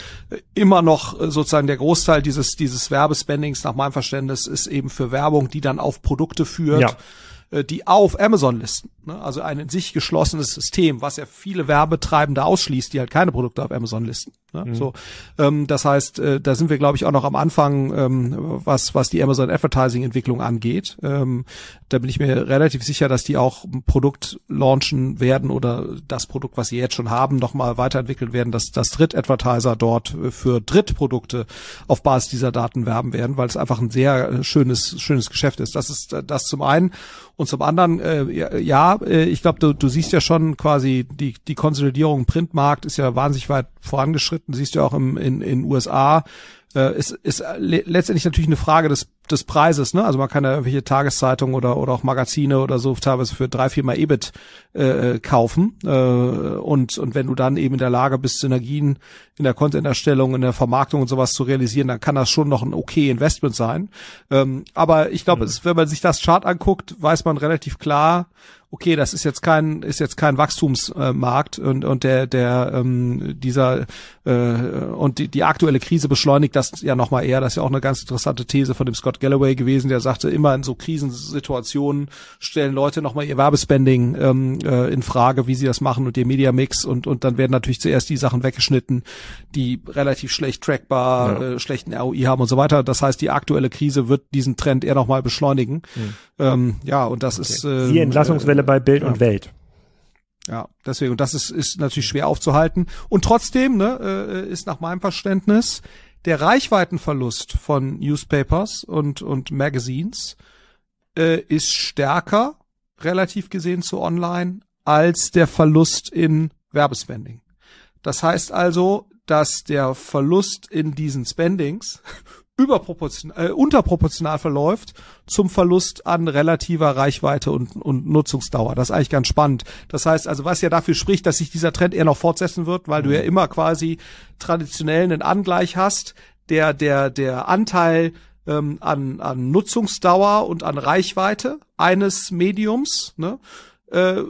immer noch äh, sozusagen der Großteil dieses, dieses Werbespendings nach meinem Verständnis ist eben für Werbung, die dann auf Produkte führt. Ja äh, die auf Amazon listen. Ne? Also ein in sich geschlossenes System, was ja viele Werbetreibende ausschließt, die halt keine Produkte auf Amazon listen. Ne? Mhm. So, ähm, das heißt, äh, da sind wir, glaube ich, auch noch am Anfang, ähm, was was die Amazon Advertising Entwicklung angeht. Ähm, da bin ich mir relativ sicher, dass die auch ein Produkt launchen werden oder das Produkt, was sie jetzt schon haben, nochmal weiterentwickeln werden, dass das Dritt-Advertiser dort für Drittprodukte auf Basis dieser Daten werben werden, weil es einfach ein sehr schönes schönes Geschäft ist. Das ist das zum einen und zum anderen äh, ja, äh, ich glaube, du, du siehst ja schon quasi die die Konsolidierung im Printmarkt ist ja wahnsinnig weit vorangeschritten, siehst du auch im, in in USA. Äh, ist, ist letztendlich natürlich eine Frage des des Preises, ne? Also man kann ja irgendwelche Tageszeitungen oder oder auch Magazine oder so teilweise für drei, vier Mal EBIT äh, kaufen. Äh, und und wenn du dann eben in der Lage bist, Synergien in der Content-Erstellung, in der Vermarktung und sowas zu realisieren, dann kann das schon noch ein okay Investment sein. Ähm, aber ich glaube, mhm. wenn man sich das Chart anguckt, weiß man relativ klar, okay, das ist jetzt kein ist jetzt kein Wachstumsmarkt äh, und und der der ähm, dieser äh, und die, die aktuelle Krise beschleunigt das ja nochmal eher. Das ist ja auch eine ganz interessante These von dem Scott Galloway gewesen, der sagte, immer in so Krisensituationen stellen Leute nochmal ihr Werbespending ähm, äh, in Frage, wie sie das machen und ihr Media Mix und und dann werden natürlich zuerst die Sachen weggeschnitten, die relativ schlecht trackbar, ja. äh, schlechten ROI haben und so weiter. Das heißt, die aktuelle Krise wird diesen Trend eher nochmal beschleunigen. Mhm. Ähm, ja, und das okay. ist äh, die Entlassungswelle bei Bild ja. und Welt. Ja, deswegen, und das ist, ist natürlich schwer aufzuhalten. Und trotzdem ne, äh, ist nach meinem Verständnis der Reichweitenverlust von Newspapers und, und Magazines äh, ist stärker, relativ gesehen zu online, als der Verlust in Werbespending. Das heißt also, dass der Verlust in diesen Spendings überproportional, äh, unterproportional verläuft zum Verlust an relativer Reichweite und, und Nutzungsdauer. Das ist eigentlich ganz spannend. Das heißt also, was ja dafür spricht, dass sich dieser Trend eher noch fortsetzen wird, weil du ja mhm. immer quasi traditionell einen Angleich hast, der, der, der Anteil ähm, an, an Nutzungsdauer und an Reichweite eines Mediums, ne, äh,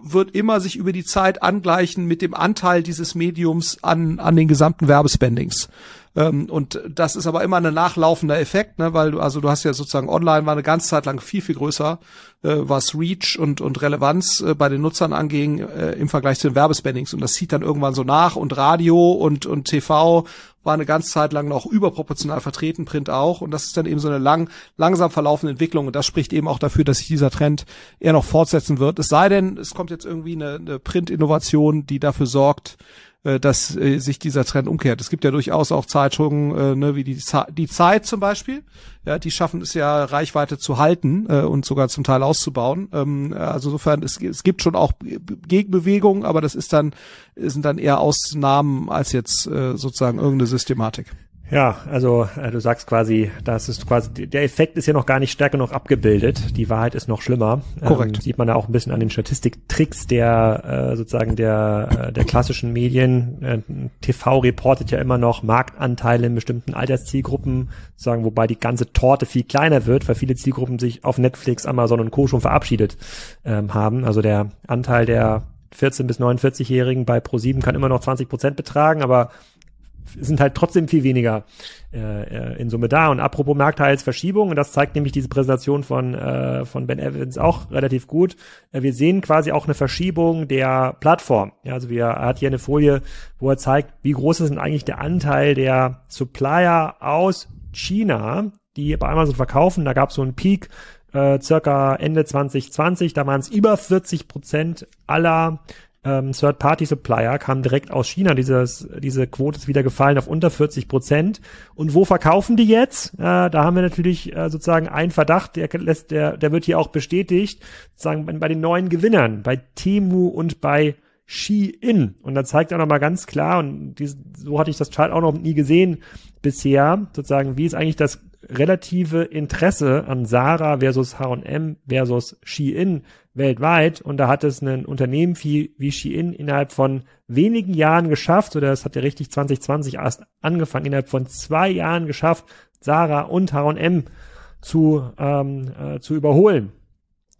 wird immer sich über die Zeit angleichen mit dem Anteil dieses Mediums an, an den gesamten Werbespendings. Ähm, und das ist aber immer ein nachlaufender Effekt, ne, weil du, also du hast ja sozusagen online war eine ganze Zeit lang viel, viel größer, äh, was Reach und, und Relevanz äh, bei den Nutzern anging äh, im Vergleich zu den Werbespendings. Und das zieht dann irgendwann so nach und Radio und, und TV war eine ganze Zeit lang noch überproportional vertreten, Print auch. Und das ist dann eben so eine lang, langsam verlaufende Entwicklung. Und das spricht eben auch dafür, dass sich dieser Trend eher noch fortsetzen wird. Es sei denn, es kommt jetzt irgendwie eine, eine Print-Innovation, die dafür sorgt, dass äh, sich dieser Trend umkehrt. Es gibt ja durchaus auch Zeitungen, äh, ne, wie die, die Zeit zum Beispiel, ja, die schaffen es ja Reichweite zu halten äh, und sogar zum Teil auszubauen. Ähm, also insofern, es, es gibt schon auch Gegenbewegungen, aber das ist dann sind dann eher Ausnahmen als jetzt äh, sozusagen irgendeine Systematik. Ja, also äh, du sagst quasi, das ist quasi der Effekt ist ja noch gar nicht stärker noch abgebildet. Die Wahrheit ist noch schlimmer. Korrekt. Ähm, sieht man ja auch ein bisschen an den Statistiktricks der äh, sozusagen der äh, der klassischen Medien. Äh, TV reportet ja immer noch Marktanteile in bestimmten Alterszielgruppen, sozusagen, wobei die ganze Torte viel kleiner wird, weil viele Zielgruppen sich auf Netflix, Amazon und Co schon verabschiedet ähm, haben. Also der Anteil der 14 bis 49-Jährigen bei Pro7 kann immer noch 20 Prozent betragen, aber sind halt trotzdem viel weniger äh, in Summe da. Und apropos Marktteilsverschiebung, und das zeigt nämlich diese Präsentation von, äh, von Ben Evans auch relativ gut, äh, wir sehen quasi auch eine Verschiebung der Plattform. Ja, also wir, er hat hier eine Folie, wo er zeigt, wie groß ist denn eigentlich der Anteil der Supplier aus China, die bei Amazon verkaufen. Da gab es so einen Peak äh, circa Ende 2020, da waren es über 40 Prozent aller ähm, Third-Party-Supplier kamen direkt aus China. Dieses, diese Quote ist wieder gefallen auf unter 40 Prozent. Und wo verkaufen die jetzt? Äh, da haben wir natürlich äh, sozusagen einen Verdacht, der lässt, der, der wird hier auch bestätigt, sozusagen bei, bei den neuen Gewinnern, bei Temu und bei Shein. Und da zeigt er nochmal ganz klar, und dies, so hatte ich das Chart auch noch nie gesehen bisher, sozusagen, wie ist eigentlich das relative Interesse an Sarah versus H&M versus Shein weltweit und da hat es ein Unternehmen wie, wie Shein innerhalb von wenigen Jahren geschafft, oder es hat ja richtig 2020 erst angefangen, innerhalb von zwei Jahren geschafft, Sarah und H&M zu, ähm, äh, zu überholen.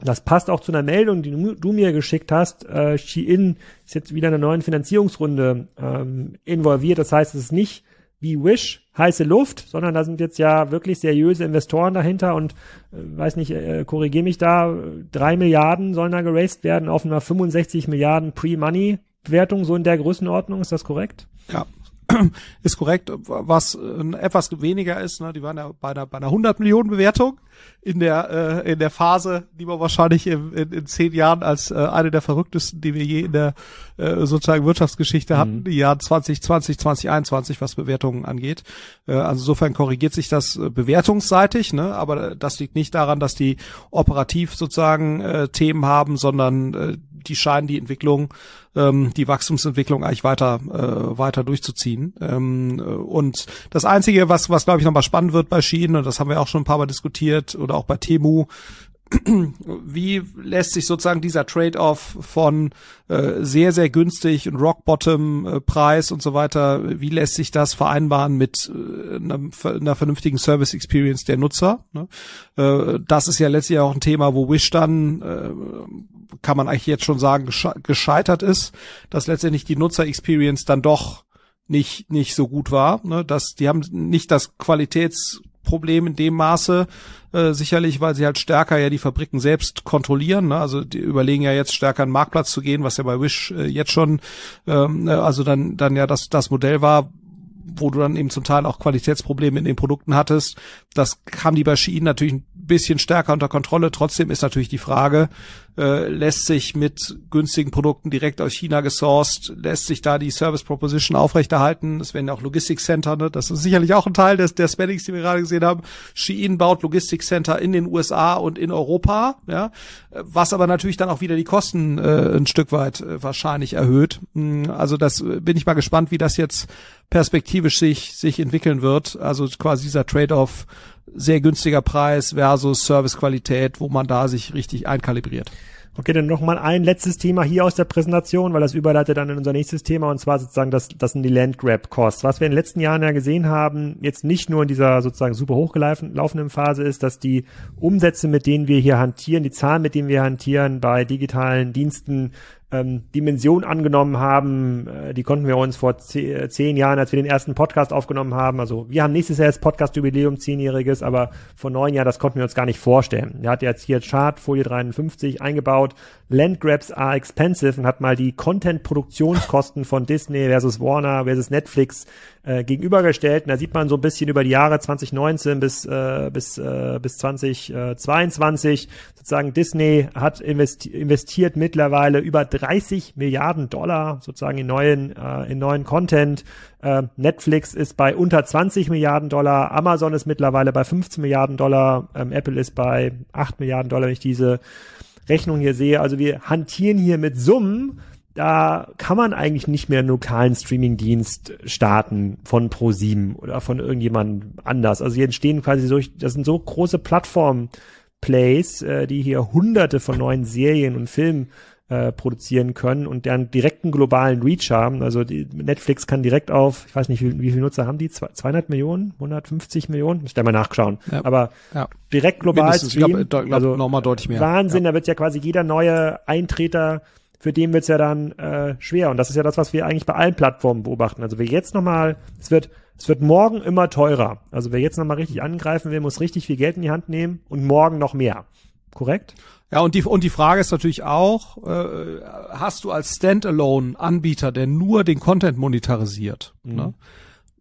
Das passt auch zu einer Meldung, die du, mir geschickt hast. Äh, Shein ist jetzt wieder in einer neuen Finanzierungsrunde ähm, involviert. Das heißt, es ist nicht wie Wish heiße Luft, sondern da sind jetzt ja wirklich seriöse Investoren dahinter und äh, weiß nicht, äh, korrigiere mich da, drei Milliarden sollen da geraced werden auf einer 65 Milliarden Pre-Money Bewertung, so in der Größenordnung, ist das korrekt? Ja, ist korrekt, was äh, etwas weniger ist, ne, die waren ja bei einer, bei einer 100 Millionen Bewertung in der äh, in der Phase, die man wahrscheinlich in, in, in zehn Jahren als äh, eine der verrücktesten, die wir je in der äh, sozusagen Wirtschaftsgeschichte hatten, mhm. die Jahren 2020, 2021, was Bewertungen angeht. Äh, also insofern korrigiert sich das äh, bewertungsseitig, ne, aber das liegt nicht daran, dass die operativ sozusagen äh, Themen haben, sondern äh, die scheinen die Entwicklung, ähm, die Wachstumsentwicklung eigentlich weiter äh, weiter durchzuziehen. Ähm, und das Einzige, was, was glaube ich nochmal spannend wird bei Shein, und das haben wir auch schon ein paar Mal diskutiert, oder auch bei Temu, wie lässt sich sozusagen dieser Trade-off von äh, sehr, sehr günstig und Rock-Bottom-Preis äh, und so weiter, wie lässt sich das vereinbaren mit äh, einer, einer, vernünftigen Service-Experience der Nutzer? Ne? Äh, das ist ja letztlich auch ein Thema, wo Wish dann, äh, kann man eigentlich jetzt schon sagen, gesche gescheitert ist, dass letztendlich die Nutzer-Experience dann doch nicht nicht so gut war, ne? dass die haben nicht das Qualitäts Problem in dem Maße, äh, sicherlich, weil sie halt stärker ja die Fabriken selbst kontrollieren. Ne? Also die überlegen ja jetzt stärker einen Marktplatz zu gehen, was ja bei Wish äh, jetzt schon, ähm, äh, also dann dann ja das das Modell war, wo du dann eben zum Teil auch Qualitätsprobleme in den Produkten hattest. Das haben die bei Shein natürlich ein bisschen stärker unter Kontrolle. Trotzdem ist natürlich die Frage, äh, lässt sich mit günstigen Produkten direkt aus China gesourced, lässt sich da die Service Proposition aufrechterhalten. Es werden ja auch Logistics Center, ne? das ist sicherlich auch ein Teil des, der Spendings, die wir gerade gesehen haben. Shein baut Logistics Center in den USA und in Europa, ja, was aber natürlich dann auch wieder die Kosten äh, ein Stück weit äh, wahrscheinlich erhöht. Hm, also das äh, bin ich mal gespannt, wie das jetzt perspektivisch sich, sich entwickeln wird. Also quasi dieser Trade-off sehr günstiger Preis versus Servicequalität, wo man da sich richtig einkalibriert. Okay, dann noch mal ein letztes Thema hier aus der Präsentation, weil das überleitet dann in unser nächstes Thema und zwar sozusagen das, das sind die Landgrab-Costs. Was wir in den letzten Jahren ja gesehen haben, jetzt nicht nur in dieser sozusagen super hochgelaufenen Phase ist, dass die Umsätze, mit denen wir hier hantieren, die Zahlen, mit denen wir hantieren bei digitalen Diensten ähm, Dimension angenommen haben. Äh, die konnten wir uns vor äh, zehn Jahren, als wir den ersten Podcast aufgenommen haben, also wir haben nächstes Jahr das Podcast-Jubiläum, zehnjähriges, aber vor neun Jahren, das konnten wir uns gar nicht vorstellen. Er hat jetzt hier Chart, Folie 53 eingebaut. Landgrabs are expensive und hat mal die Content-Produktionskosten von Disney versus Warner versus Netflix äh, gegenübergestellt. Und da sieht man so ein bisschen über die Jahre 2019 bis, äh, bis, äh, bis 2022 sozusagen Disney hat investi investiert mittlerweile über 30 Milliarden Dollar sozusagen in neuen, äh, in neuen Content. Äh, Netflix ist bei unter 20 Milliarden Dollar, Amazon ist mittlerweile bei 15 Milliarden Dollar, ähm, Apple ist bei 8 Milliarden Dollar, wenn ich diese Rechnung hier sehe. Also wir hantieren hier mit Summen, da kann man eigentlich nicht mehr einen lokalen Streamingdienst starten von Pro7 oder von irgendjemandem anders. Also hier entstehen quasi so, das sind so große Plattform-Plays, äh, die hier hunderte von neuen Serien und Filmen äh, produzieren können und deren direkten globalen Reach haben. Also die, Netflix kann direkt auf, ich weiß nicht, wie, wie viele Nutzer haben die? 200 Millionen? 150 Millionen? Muss ich da mal nachschauen. Ja. Aber ja. direkt global streamen, glaub, glaub, also nochmal deutlich mehr. Wahnsinn, ja. da wird ja quasi jeder neue Eintreter für den wird's ja dann äh, schwer. Und das ist ja das, was wir eigentlich bei allen Plattformen beobachten. Also wer jetzt nochmal, es wird, es wird morgen immer teurer. Also wer jetzt nochmal richtig angreifen will, muss richtig viel Geld in die Hand nehmen und morgen noch mehr. Korrekt? Ja, und die, und die Frage ist natürlich auch, äh, hast du als Standalone-Anbieter, der nur den Content monetarisiert, mhm. ne?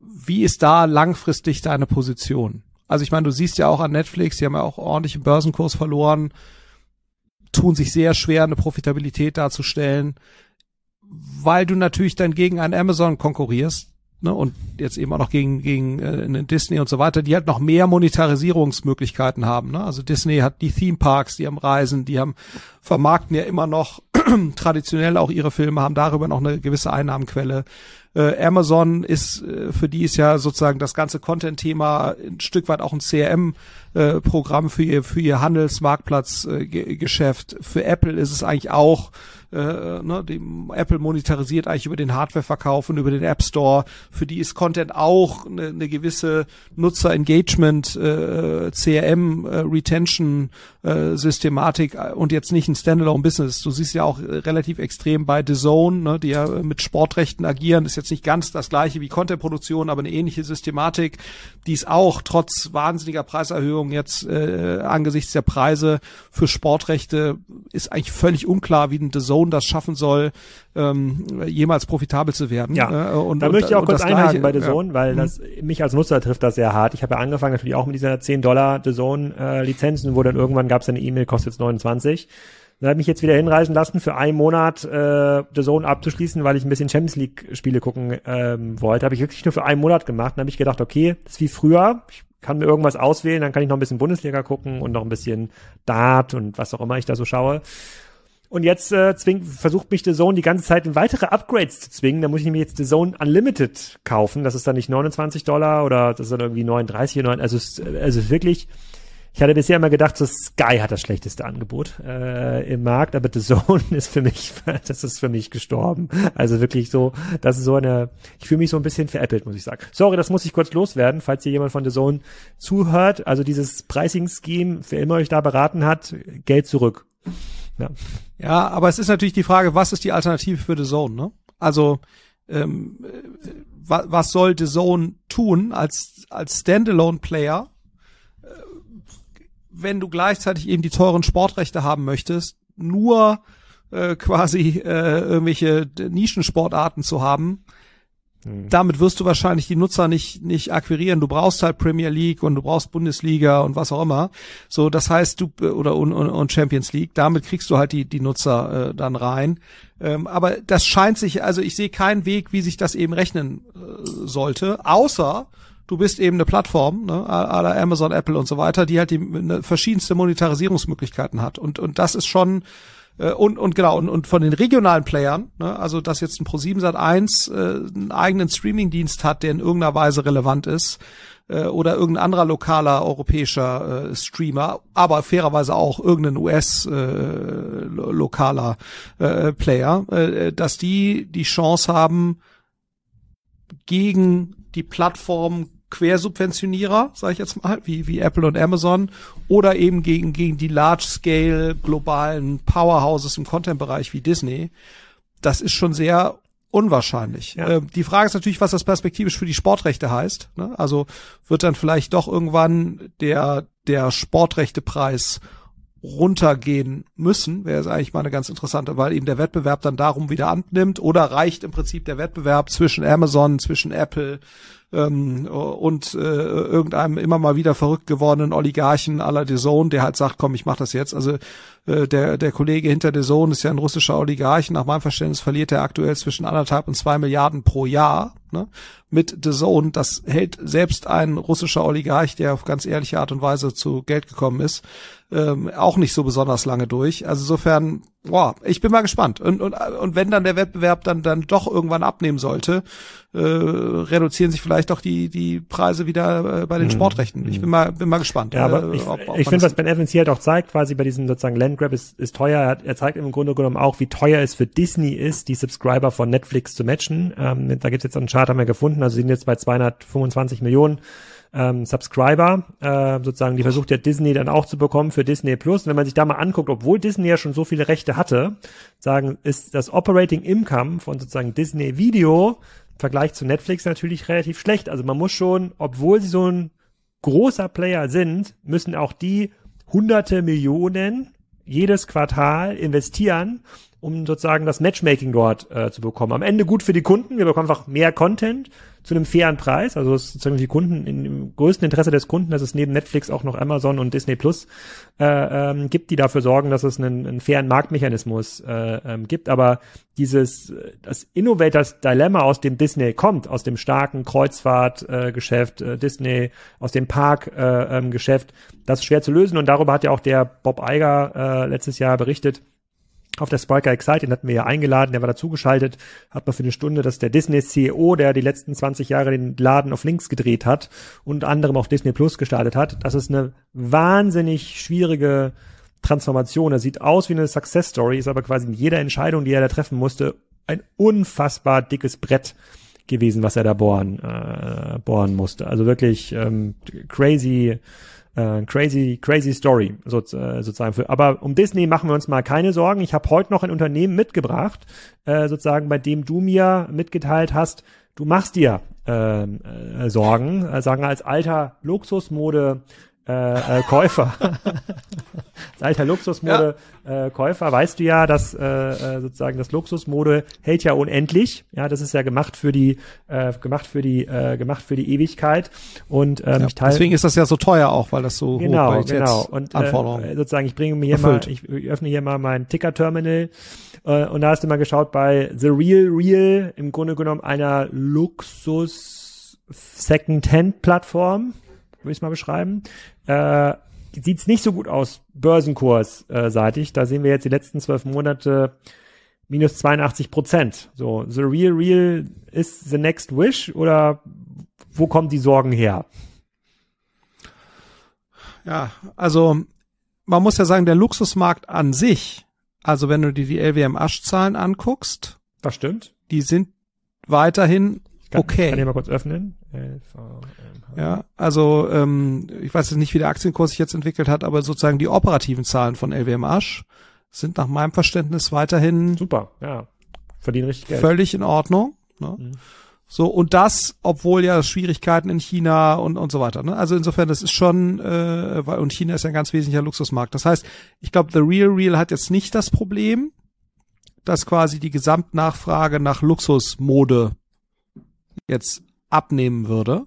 wie ist da langfristig deine Position? Also ich meine, du siehst ja auch an Netflix, die haben ja auch ordentlichen Börsenkurs verloren, tun sich sehr schwer, eine Profitabilität darzustellen, weil du natürlich dann gegen einen Amazon konkurrierst, ne, und jetzt eben auch noch gegen, gegen äh, Disney und so weiter, die halt noch mehr Monetarisierungsmöglichkeiten haben. Ne? Also Disney hat die Theme Parks, die haben Reisen, die haben vermarkten ja immer noch traditionell auch ihre Filme, haben darüber noch eine gewisse Einnahmenquelle. Äh, Amazon ist, äh, für die ist ja sozusagen das ganze Content-Thema ein Stück weit auch ein CRM-Programm äh, für ihr, für ihr Handelsmarktplatzgeschäft. für Apple ist es eigentlich auch äh, ne, die Apple monetarisiert eigentlich über den Hardwareverkauf und über den App Store. Für die ist Content auch eine, eine gewisse Nutzer-Engagement, äh, CRM, äh, Retention äh, Systematik und jetzt nicht ein Standalone-Business. Du siehst ja auch äh, relativ extrem bei The Zone, ne, die ja mit Sportrechten agieren. ist jetzt nicht ganz das gleiche wie Content-Produktion, aber eine ähnliche Systematik, die ist auch trotz wahnsinniger Preiserhöhungen jetzt äh, angesichts der Preise für Sportrechte ist eigentlich völlig unklar, wie ein The Zone das schaffen soll, ähm, jemals profitabel zu werden. Ja, äh, und, da möchte ich auch kurz einhaken bei The Zone, ja. weil mhm. das mich als Nutzer trifft das sehr hart. Ich habe ja angefangen natürlich auch mit dieser 10 Dollar The Zone äh, Lizenzen, wo dann irgendwann gab es eine E-Mail, kostet jetzt 29. Dann ich mich jetzt wieder hinreisen lassen, für einen Monat äh, The Zone abzuschließen, weil ich ein bisschen Champions League Spiele gucken ähm, wollte. Habe ich wirklich nur für einen Monat gemacht. Dann habe ich gedacht, okay, das ist wie früher. Ich kann mir irgendwas auswählen, dann kann ich noch ein bisschen Bundesliga gucken und noch ein bisschen Dart und was auch immer ich da so schaue. Und jetzt äh, zwingt, versucht mich The Zone die ganze Zeit in weitere Upgrades zu zwingen. Da muss ich nämlich jetzt The Zone Unlimited kaufen. Das ist dann nicht 29 Dollar oder das ist dann irgendwie 39 oder 9. Also, es, also wirklich, ich hatte bisher immer gedacht, so Sky hat das schlechteste Angebot äh, im Markt, aber The Zone ist für mich, das ist für mich gestorben. Also wirklich so, das ist so eine, ich fühle mich so ein bisschen veräppelt, muss ich sagen. Sorry, das muss ich kurz loswerden, falls hier jemand von The Zone zuhört. Also dieses Pricing-Scheme, wer immer euch da beraten hat, Geld zurück. Ja. ja, aber es ist natürlich die Frage, was ist die Alternative für The Zone, ne? Also, ähm, was, was soll The Zone tun als, als Standalone-Player, äh, wenn du gleichzeitig eben die teuren Sportrechte haben möchtest, nur äh, quasi äh, irgendwelche Nischensportarten zu haben, hm. Damit wirst du wahrscheinlich die Nutzer nicht, nicht akquirieren. Du brauchst halt Premier League und du brauchst Bundesliga und was auch immer. So, das heißt, du, oder und, und Champions League, damit kriegst du halt die, die Nutzer äh, dann rein. Ähm, aber das scheint sich, also ich sehe keinen Weg, wie sich das eben rechnen äh, sollte, außer du bist eben eine Plattform, ne, la Amazon, Apple und so weiter, die halt die ne, verschiedenste Monetarisierungsmöglichkeiten hat. Und, und das ist schon äh, und, und genau, und, und von den regionalen Playern, ne, also dass jetzt ein Pro7 Sat 1 äh, einen eigenen Streamingdienst hat, der in irgendeiner Weise relevant ist, äh, oder irgendein anderer lokaler europäischer äh, Streamer, aber fairerweise auch irgendein US-lokaler äh, äh, Player, äh, dass die die Chance haben, gegen die Plattform Quersubventionierer, sage ich jetzt mal, wie, wie Apple und Amazon, oder eben gegen, gegen die Large-Scale globalen Powerhouses im Content-Bereich wie Disney. Das ist schon sehr unwahrscheinlich. Ja. Äh, die Frage ist natürlich, was das perspektivisch für die Sportrechte heißt. Ne? Also wird dann vielleicht doch irgendwann der, der Sportrechtepreis runtergehen müssen, wäre es eigentlich mal eine ganz interessante, weil eben der Wettbewerb dann darum wieder annimmt oder reicht im Prinzip der Wettbewerb zwischen Amazon, zwischen Apple, ähm, und äh, irgendeinem immer mal wieder verrückt gewordenen Oligarchen à la DAZN, der halt sagt, komm, ich mach das jetzt. Also äh, der, der Kollege hinter DAZN ist ja ein russischer Oligarch. Nach meinem Verständnis verliert er aktuell zwischen anderthalb und zwei Milliarden pro Jahr ne, mit The Zone. Das hält selbst ein russischer Oligarch, der auf ganz ehrliche Art und Weise zu Geld gekommen ist, ähm, auch nicht so besonders lange durch. Also insofern, boah, ich bin mal gespannt. Und, und, und wenn dann der Wettbewerb dann, dann doch irgendwann abnehmen sollte, äh, reduzieren sich vielleicht auch die, die Preise wieder äh, bei den mhm. Sportrechten. Ich bin mal, bin mal gespannt. Ja, aber äh, ich, ich finde, was Ben Evans hier halt auch zeigt, quasi bei diesem sozusagen Landgrab ist, ist teuer. Er, er zeigt im Grunde genommen auch, wie teuer es für Disney ist, die Subscriber von Netflix zu matchen. Ähm, da gibt es jetzt einen Chart, haben wir gefunden, also sind jetzt bei 225 Millionen ähm, Subscriber, äh, sozusagen, die versucht ja Disney dann auch zu bekommen für Disney Plus. Wenn man sich da mal anguckt, obwohl Disney ja schon so viele Rechte hatte, sagen, ist das Operating Income von sozusagen Disney Video im Vergleich zu Netflix natürlich relativ schlecht. Also man muss schon, obwohl sie so ein großer Player sind, müssen auch die hunderte Millionen jedes Quartal investieren, um sozusagen das Matchmaking dort äh, zu bekommen. Am Ende gut für die Kunden, wir bekommen einfach mehr Content zu einem fairen Preis. Also es ist sozusagen die Kunden in, im größten Interesse des Kunden, dass es neben Netflix auch noch Amazon und Disney Plus äh, ähm, gibt, die dafür sorgen, dass es einen, einen fairen Marktmechanismus äh, ähm, gibt. Aber dieses das Innovators Dilemma, aus dem Disney kommt, aus dem starken Kreuzfahrtgeschäft äh, äh, Disney, aus dem Parkgeschäft, äh, ähm, das ist schwer zu lösen. Und darüber hat ja auch der Bob Eiger äh, letztes Jahr berichtet auf der Spriker Excite, den hatten wir ja eingeladen, der war dazugeschaltet, hat man für eine Stunde, dass der Disney CEO, der die letzten 20 Jahre den Laden auf links gedreht hat und anderem auf Disney Plus gestartet hat. Das ist eine wahnsinnig schwierige Transformation. Er sieht aus wie eine Success Story, ist aber quasi in jeder Entscheidung, die er da treffen musste, ein unfassbar dickes Brett gewesen, was er da bohren, äh, bohren musste. Also wirklich ähm, crazy äh, crazy, crazy Story so, äh, sozusagen. Für, aber um Disney machen wir uns mal keine Sorgen. Ich habe heute noch ein Unternehmen mitgebracht, äh, sozusagen, bei dem du mir mitgeteilt hast, du machst dir äh, äh, Sorgen, äh, sagen als alter Luxusmode äh, äh, Käufer, als alter Luxusmode ja. äh, Käufer, weißt du ja, dass äh, äh, sozusagen das Luxusmode hält ja unendlich. Ja, das ist ja gemacht für die äh, gemacht für die äh, gemacht für die Ewigkeit und ähm, ja, ich teile, deswegen ist das ja so teuer auch, weil das so genau genau und äh, sozusagen ich bringe mir hier Erfüllt. mal ich, ich öffne hier mal mein Ticker Terminal äh, und da hast du mal geschaut bei The Real Real im Grunde genommen einer Luxus Second-Hand-Plattform würde ich es mal beschreiben. Äh, sieht's nicht so gut aus, börsenkursseitig. Da sehen wir jetzt die letzten zwölf Monate minus 82 Prozent. So, the real real is the next wish oder wo kommen die Sorgen her? Ja, also man muss ja sagen, der Luxusmarkt an sich, also wenn du dir die LWM-Asch-Zahlen anguckst, das stimmt. Die sind weiterhin kann, okay. Kann ich mal kurz öffnen? Ja, also ähm, ich weiß jetzt nicht, wie der Aktienkurs sich jetzt entwickelt hat, aber sozusagen die operativen Zahlen von LWM Asch sind nach meinem Verständnis weiterhin super, ja, verdienen richtig Geld. Völlig in Ordnung. Ne? Mhm. So, und das, obwohl ja Schwierigkeiten in China und, und so weiter. Ne? Also insofern, das ist schon, äh, weil, und China ist ja ein ganz wesentlicher Luxusmarkt. Das heißt, ich glaube, The Real Real hat jetzt nicht das Problem, dass quasi die Gesamtnachfrage nach Luxusmode jetzt abnehmen würde.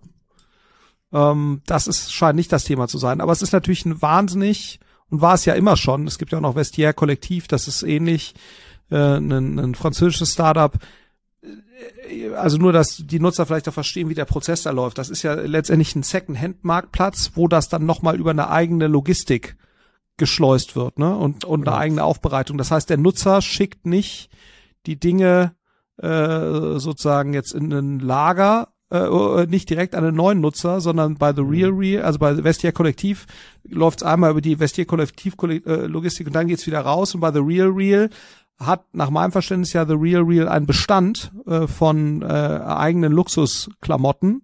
Ähm, das ist, scheint nicht das Thema zu sein. Aber es ist natürlich ein wahnsinnig, und war es ja immer schon, es gibt ja auch noch Vestiaire Kollektiv, das ist ähnlich, äh, ein, ein französisches Startup, also nur, dass die Nutzer vielleicht auch verstehen, wie der Prozess da läuft. Das ist ja letztendlich ein Second-Hand-Marktplatz, wo das dann nochmal über eine eigene Logistik geschleust wird, ne? Und, und eine eigene Aufbereitung. Das heißt, der Nutzer schickt nicht die Dinge äh, sozusagen jetzt in ein Lager, äh, nicht direkt an den neuen Nutzer, sondern bei The Real mhm. Real, also bei Vestia Kollektiv läuft es einmal über die Vestia Kollektiv äh, Logistik und dann geht's wieder raus und bei The Real Real hat nach meinem Verständnis ja The Real Real einen Bestand äh, von äh, eigenen Luxusklamotten,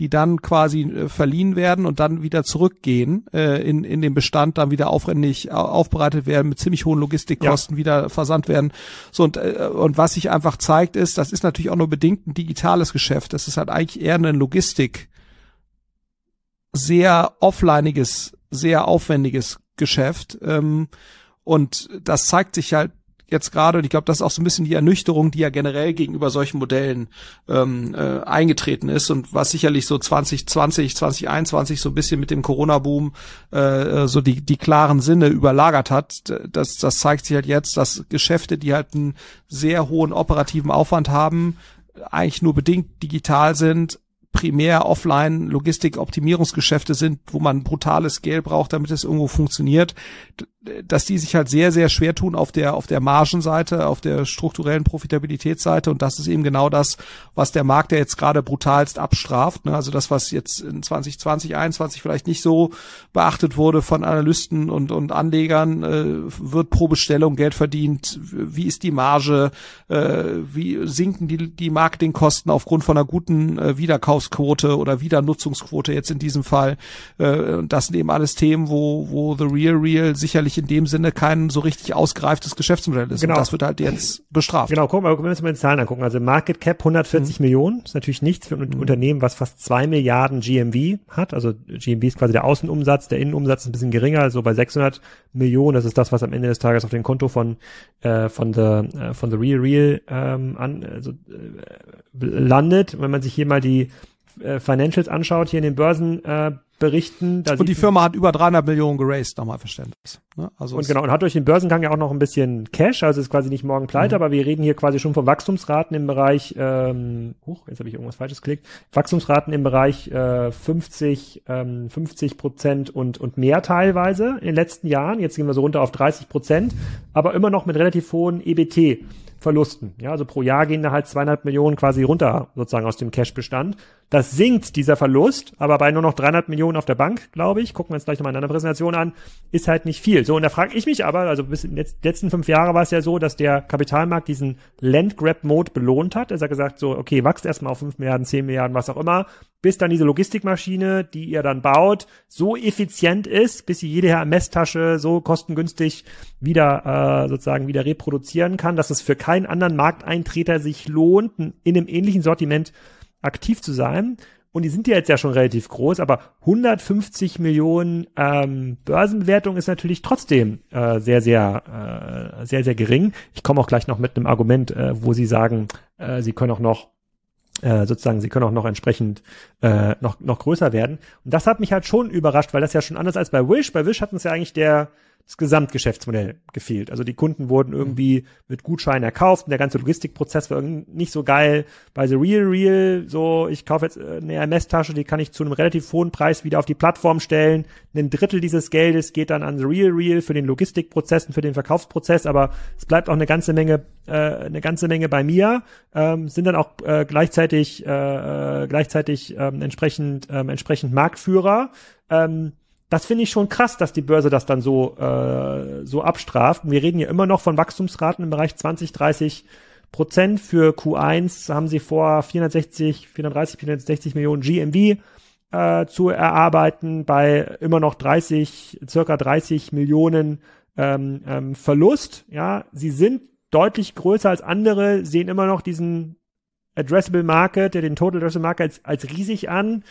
die dann quasi äh, verliehen werden und dann wieder zurückgehen äh, in, in den Bestand, dann wieder aufwendig aufbereitet werden, mit ziemlich hohen Logistikkosten ja. wieder versandt werden. So und, äh, und was sich einfach zeigt ist, das ist natürlich auch nur bedingt ein digitales Geschäft. Das ist halt eigentlich eher eine Logistik, sehr offlineiges, sehr aufwendiges Geschäft. Ähm, und das zeigt sich halt jetzt gerade, und ich glaube, das ist auch so ein bisschen die Ernüchterung, die ja generell gegenüber solchen Modellen ähm, äh, eingetreten ist und was sicherlich so 2020, 2021 so ein bisschen mit dem Corona-Boom äh, so die, die klaren Sinne überlagert hat. Das, das zeigt sich halt jetzt, dass Geschäfte, die halt einen sehr hohen operativen Aufwand haben, eigentlich nur bedingt digital sind, primär offline Logistik-Optimierungsgeschäfte sind, wo man brutales Scale braucht, damit es irgendwo funktioniert, dass die sich halt sehr, sehr schwer tun auf der, auf der Margenseite, auf der strukturellen Profitabilitätsseite. Und das ist eben genau das, was der Markt ja jetzt gerade brutalst abstraft. Ne? Also das, was jetzt in 2020, 2021 vielleicht nicht so beachtet wurde von Analysten und, und Anlegern, äh, wird pro Bestellung Geld verdient. Wie ist die Marge? Äh, wie sinken die, die Marketingkosten aufgrund von einer guten äh, Wiederkaufsquote oder Wiedernutzungsquote jetzt in diesem Fall? Äh, das sind eben alles Themen, wo, wo The Real Real sicherlich sicherlich in dem Sinne kein so richtig ausgereiftes Geschäftsmodell ist. Genau. Und das wird halt jetzt bestraft. Genau, gucken wir, wenn wir uns mal die Zahlen angucken. Also Market Cap 140 mhm. Millionen, ist natürlich nichts für ein mhm. Unternehmen, was fast zwei Milliarden GMV hat. Also GMV ist quasi der Außenumsatz, der Innenumsatz ist ein bisschen geringer, also bei 600 Millionen. Das ist das, was am Ende des Tages auf dem Konto von äh, von the äh, von the Real Real ähm, an also, äh, landet. Wenn man sich hier mal die Financials anschaut, hier in den Börsen äh, berichten. und die Firma hat über 300 Millionen geraced, nochmal Verständnis. Ne? Also und genau, und hat durch den Börsengang ja auch noch ein bisschen Cash, also ist quasi nicht morgen pleite, mhm. aber wir reden hier quasi schon von Wachstumsraten im Bereich, ähm, huch, jetzt habe ich irgendwas Falsches geklickt, Wachstumsraten im Bereich äh, 50, ähm, 50 Prozent und, und mehr teilweise in den letzten Jahren. Jetzt gehen wir so runter auf 30 Prozent, aber immer noch mit relativ hohen EBT. Verlusten. Ja, also pro Jahr gehen da halt 200 Millionen quasi runter sozusagen aus dem Cashbestand. Das sinkt dieser Verlust, aber bei nur noch 300 Millionen auf der Bank, glaube ich, gucken wir uns gleich nochmal in einer Präsentation an, ist halt nicht viel. So, und da frage ich mich aber, also bis in den letzten fünf Jahre war es ja so, dass der Kapitalmarkt diesen Land-Grab-Mode belohnt hat. Er hat gesagt so, okay, wachst erstmal auf 5 Milliarden, 10 Milliarden, was auch immer, bis dann diese Logistikmaschine, die ihr dann baut, so effizient ist, bis sie jede Hermes-Tasche so kostengünstig wieder äh, sozusagen wieder reproduzieren kann, dass es für keinen anderen Markteintreter sich lohnt, in einem ähnlichen Sortiment aktiv zu sein. Und die sind ja jetzt ja schon relativ groß, aber 150 Millionen ähm, Börsenbewertung ist natürlich trotzdem äh, sehr, sehr, äh, sehr, sehr gering. Ich komme auch gleich noch mit einem Argument, äh, wo Sie sagen, äh, Sie können auch noch äh, sozusagen, sie können auch noch entsprechend äh, noch, noch größer werden. Und das hat mich halt schon überrascht, weil das ja schon anders als bei Wish. Bei Wish hat uns ja eigentlich der das Gesamtgeschäftsmodell gefehlt. Also die Kunden wurden irgendwie mit Gutscheinen erkauft und der ganze Logistikprozess war nicht so geil. Bei The Real Real, so ich kaufe jetzt äh, eine MS-Tasche, die kann ich zu einem relativ hohen Preis wieder auf die Plattform stellen. Ein Drittel dieses Geldes geht dann an The Real Real für den Logistikprozess und für den Verkaufsprozess, aber es bleibt auch eine ganze Menge, äh, eine ganze Menge bei mir. Ähm, sind dann auch äh, gleichzeitig, äh, äh gleichzeitig ähm, entsprechend, ähm, entsprechend Marktführer. Ähm, das finde ich schon krass, dass die Börse das dann so, äh, so abstraft. wir reden ja immer noch von Wachstumsraten im Bereich 20, 30 Prozent. Für Q1 haben sie vor 460, 430, 460 Millionen GMV äh, zu erarbeiten bei immer noch 30, circa 30 Millionen ähm, ähm, Verlust. Ja, sie sind deutlich größer als andere, sehen immer noch diesen Addressable Market, den Total Addressable Market als, als riesig an.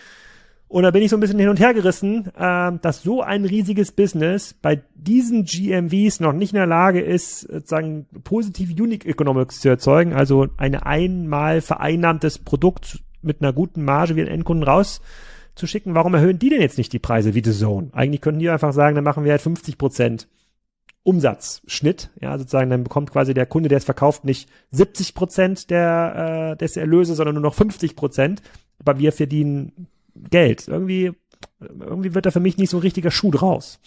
Und da bin ich so ein bisschen hin und her gerissen, äh, dass so ein riesiges Business bei diesen GMVs noch nicht in der Lage ist, sozusagen positive Unique Economics zu erzeugen, also ein einmal vereinnahmtes Produkt mit einer guten Marge wie den Endkunden rauszuschicken. Warum erhöhen die denn jetzt nicht die Preise wie The Zone? Eigentlich könnten die einfach sagen, dann machen wir halt 50 Prozent Umsatzschnitt, ja, sozusagen, dann bekommt quasi der Kunde, der es verkauft, nicht 70 Prozent der, äh, des Erlöses, sondern nur noch 50 Prozent. Aber wir verdienen Geld. Irgendwie, irgendwie wird da für mich nicht so ein richtiger Schuh draus.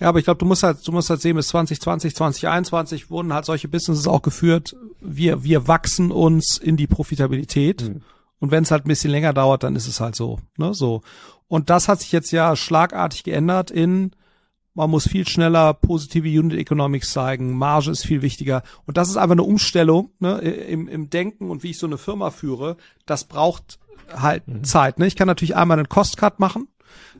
Ja, aber ich glaube, du musst halt, du musst halt sehen, bis 2020, 2021 wurden halt solche Businesses auch geführt. Wir, wir wachsen uns in die Profitabilität. Mhm. Und wenn es halt ein bisschen länger dauert, dann ist es halt so, ne, so. Und das hat sich jetzt ja schlagartig geändert in, man muss viel schneller positive Unit Economics zeigen, Marge ist viel wichtiger. Und das ist einfach eine Umstellung ne, im, im Denken und wie ich so eine Firma führe. Das braucht halt mhm. Zeit. Ne? Ich kann natürlich einmal einen Cost-Cut machen.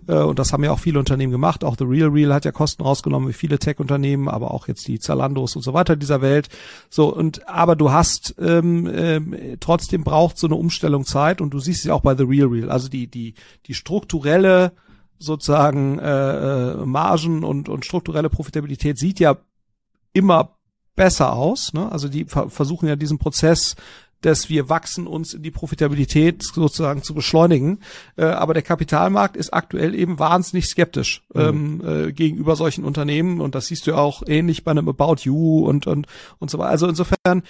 Äh, und das haben ja auch viele Unternehmen gemacht. Auch The Real Real hat ja Kosten rausgenommen, wie viele Tech-Unternehmen, aber auch jetzt die Zalandos und so weiter dieser Welt. So, und aber du hast ähm, ähm, trotzdem braucht so eine Umstellung Zeit und du siehst es ja auch bei The Real Real. Also die, die, die strukturelle sozusagen äh, äh Margen und, und strukturelle Profitabilität sieht ja immer besser aus. Ne? Also die versuchen ja diesen Prozess dass wir wachsen uns in die Profitabilität sozusagen zu beschleunigen. Äh, aber der Kapitalmarkt ist aktuell eben wahnsinnig skeptisch mhm. ähm, äh, gegenüber solchen Unternehmen und das siehst du auch ähnlich bei einem About You und und und so weiter. Also insofern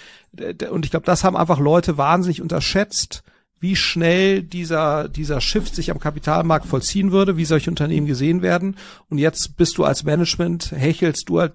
und ich glaube, das haben einfach Leute wahnsinnig unterschätzt wie schnell dieser, dieser Shift sich am Kapitalmarkt vollziehen würde, wie solche Unternehmen gesehen werden. Und jetzt bist du als Management, hechelst du halt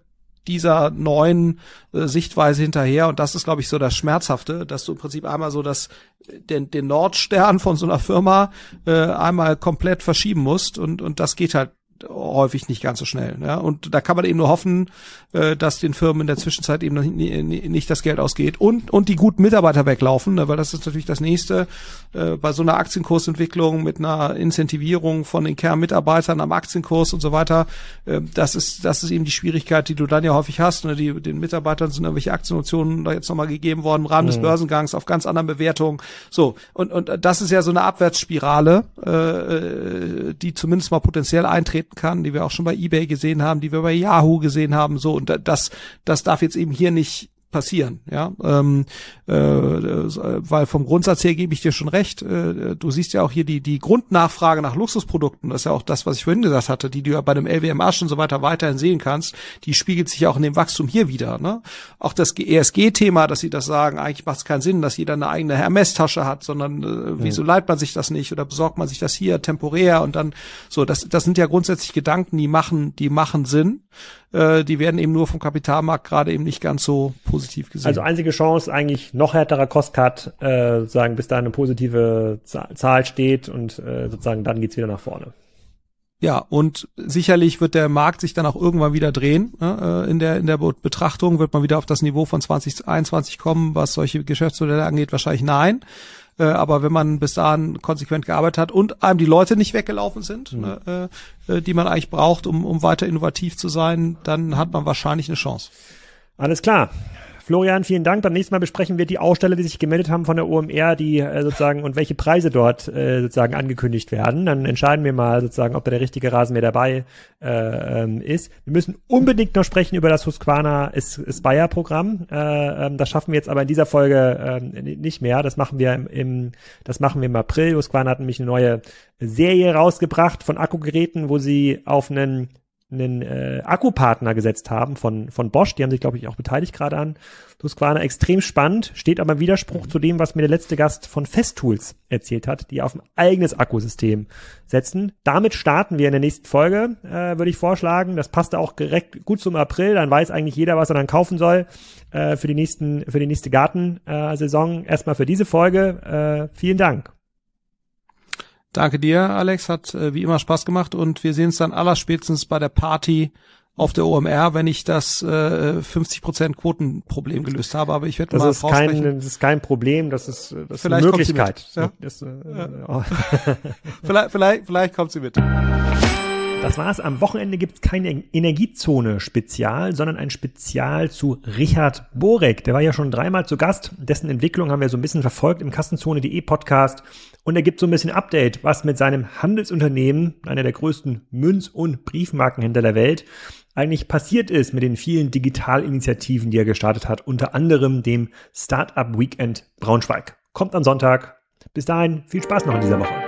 dieser neuen äh, Sichtweise hinterher. Und das ist, glaube ich, so das Schmerzhafte, dass du im Prinzip einmal so das, den, den Nordstern von so einer Firma äh, einmal komplett verschieben musst. Und, und das geht halt häufig nicht ganz so schnell. Ja? Und da kann man eben nur hoffen, äh, dass den Firmen in der Zwischenzeit eben nicht, nicht das Geld ausgeht und, und die guten Mitarbeiter weglaufen, ne? weil das ist natürlich das nächste äh, bei so einer Aktienkursentwicklung mit einer Incentivierung von den Kernmitarbeitern am Aktienkurs und so weiter. Äh, das ist, das ist eben die Schwierigkeit, die du dann ja häufig hast. Ne? Die, den Mitarbeitern sind irgendwelche Aktienoptionen da jetzt nochmal gegeben worden im Rahmen mhm. des Börsengangs auf ganz anderen Bewertungen. So, und, und das ist ja so eine Abwärtsspirale, äh, äh die zumindest mal potenziell eintreten kann, die wir auch schon bei eBay gesehen haben, die wir bei Yahoo gesehen haben, so und das das darf jetzt eben hier nicht passieren, ja, ähm, äh, weil vom Grundsatz her gebe ich dir schon recht. Äh, du siehst ja auch hier die die Grundnachfrage nach Luxusprodukten, das ist ja auch das, was ich vorhin gesagt hatte, die du ja bei dem LWMA und so weiter weiterhin sehen kannst. Die spiegelt sich ja auch in dem Wachstum hier wieder. Ne? Auch das ESG-Thema, dass sie das sagen, eigentlich macht es keinen Sinn, dass jeder eine eigene Hermes-Tasche hat, sondern äh, wieso leiht man sich das nicht oder besorgt man sich das hier temporär und dann so. Das das sind ja grundsätzlich Gedanken, die machen die machen Sinn. Äh, die werden eben nur vom Kapitalmarkt gerade eben nicht ganz so positiv gesehen. Also einzige Chance eigentlich noch härterer Cost-Cut, äh, sozusagen bis da eine positive Zahl steht und äh, sozusagen dann geht's wieder nach vorne. Ja, und sicherlich wird der Markt sich dann auch irgendwann wieder drehen. Ne? Äh, in der in der Betrachtung wird man wieder auf das Niveau von 2021 kommen, was solche Geschäftsmodelle angeht. Wahrscheinlich nein. Äh, aber wenn man bis dahin konsequent gearbeitet hat und einem die Leute nicht weggelaufen sind, mhm. ne, äh, die man eigentlich braucht, um, um weiter innovativ zu sein, dann hat man wahrscheinlich eine Chance. Alles klar. Florian, vielen Dank. Beim nächsten Mal besprechen wir die Aussteller, die sich gemeldet haben von der OMR, die äh, sozusagen und welche Preise dort äh, sozusagen angekündigt werden. Dann entscheiden wir mal sozusagen, ob da der richtige Rasenmäher dabei äh, ähm, ist. Wir müssen unbedingt noch sprechen über das Husqvarna Aspire-Programm. Äh, ähm, das schaffen wir jetzt aber in dieser Folge äh, nicht mehr. Das machen wir im, im das machen wir im April. Husqvarna hat nämlich eine neue Serie rausgebracht von Akkugeräten, wo sie auf einen einen äh, Akkupartner gesetzt haben von, von Bosch. Die haben sich, glaube ich, auch beteiligt gerade an Husqvarna. Extrem spannend, steht aber im Widerspruch zu dem, was mir der letzte Gast von Festtools erzählt hat, die auf ein eigenes Akkusystem setzen. Damit starten wir in der nächsten Folge, äh, würde ich vorschlagen. Das passt auch direkt gut zum April. Dann weiß eigentlich jeder, was er dann kaufen soll äh, für die nächsten, für die nächste Gartensaison. Äh, Erstmal für diese Folge. Äh, vielen Dank. Danke dir, Alex. Hat äh, wie immer Spaß gemacht und wir sehen uns dann allerspätestens bei der Party auf der OMR, wenn ich das äh, 50% Quotenproblem gelöst habe. Aber ich werde mal ist kein, Das ist kein Problem, das ist, das vielleicht ist eine Möglichkeit. Ja. Das, äh, ja. Oh. vielleicht, vielleicht, vielleicht kommt sie mit. Das war's. Am Wochenende gibt's keine Energiezone-Spezial, sondern ein Spezial zu Richard Borek. Der war ja schon dreimal zu Gast. Dessen Entwicklung haben wir so ein bisschen verfolgt im Kassenzone.de Podcast. Und er gibt so ein bisschen Update, was mit seinem Handelsunternehmen, einer der größten Münz- und Briefmarkenhändler der Welt, eigentlich passiert ist mit den vielen Digitalinitiativen, die er gestartet hat, unter anderem dem Startup Weekend Braunschweig. Kommt am Sonntag. Bis dahin, viel Spaß noch in dieser Woche.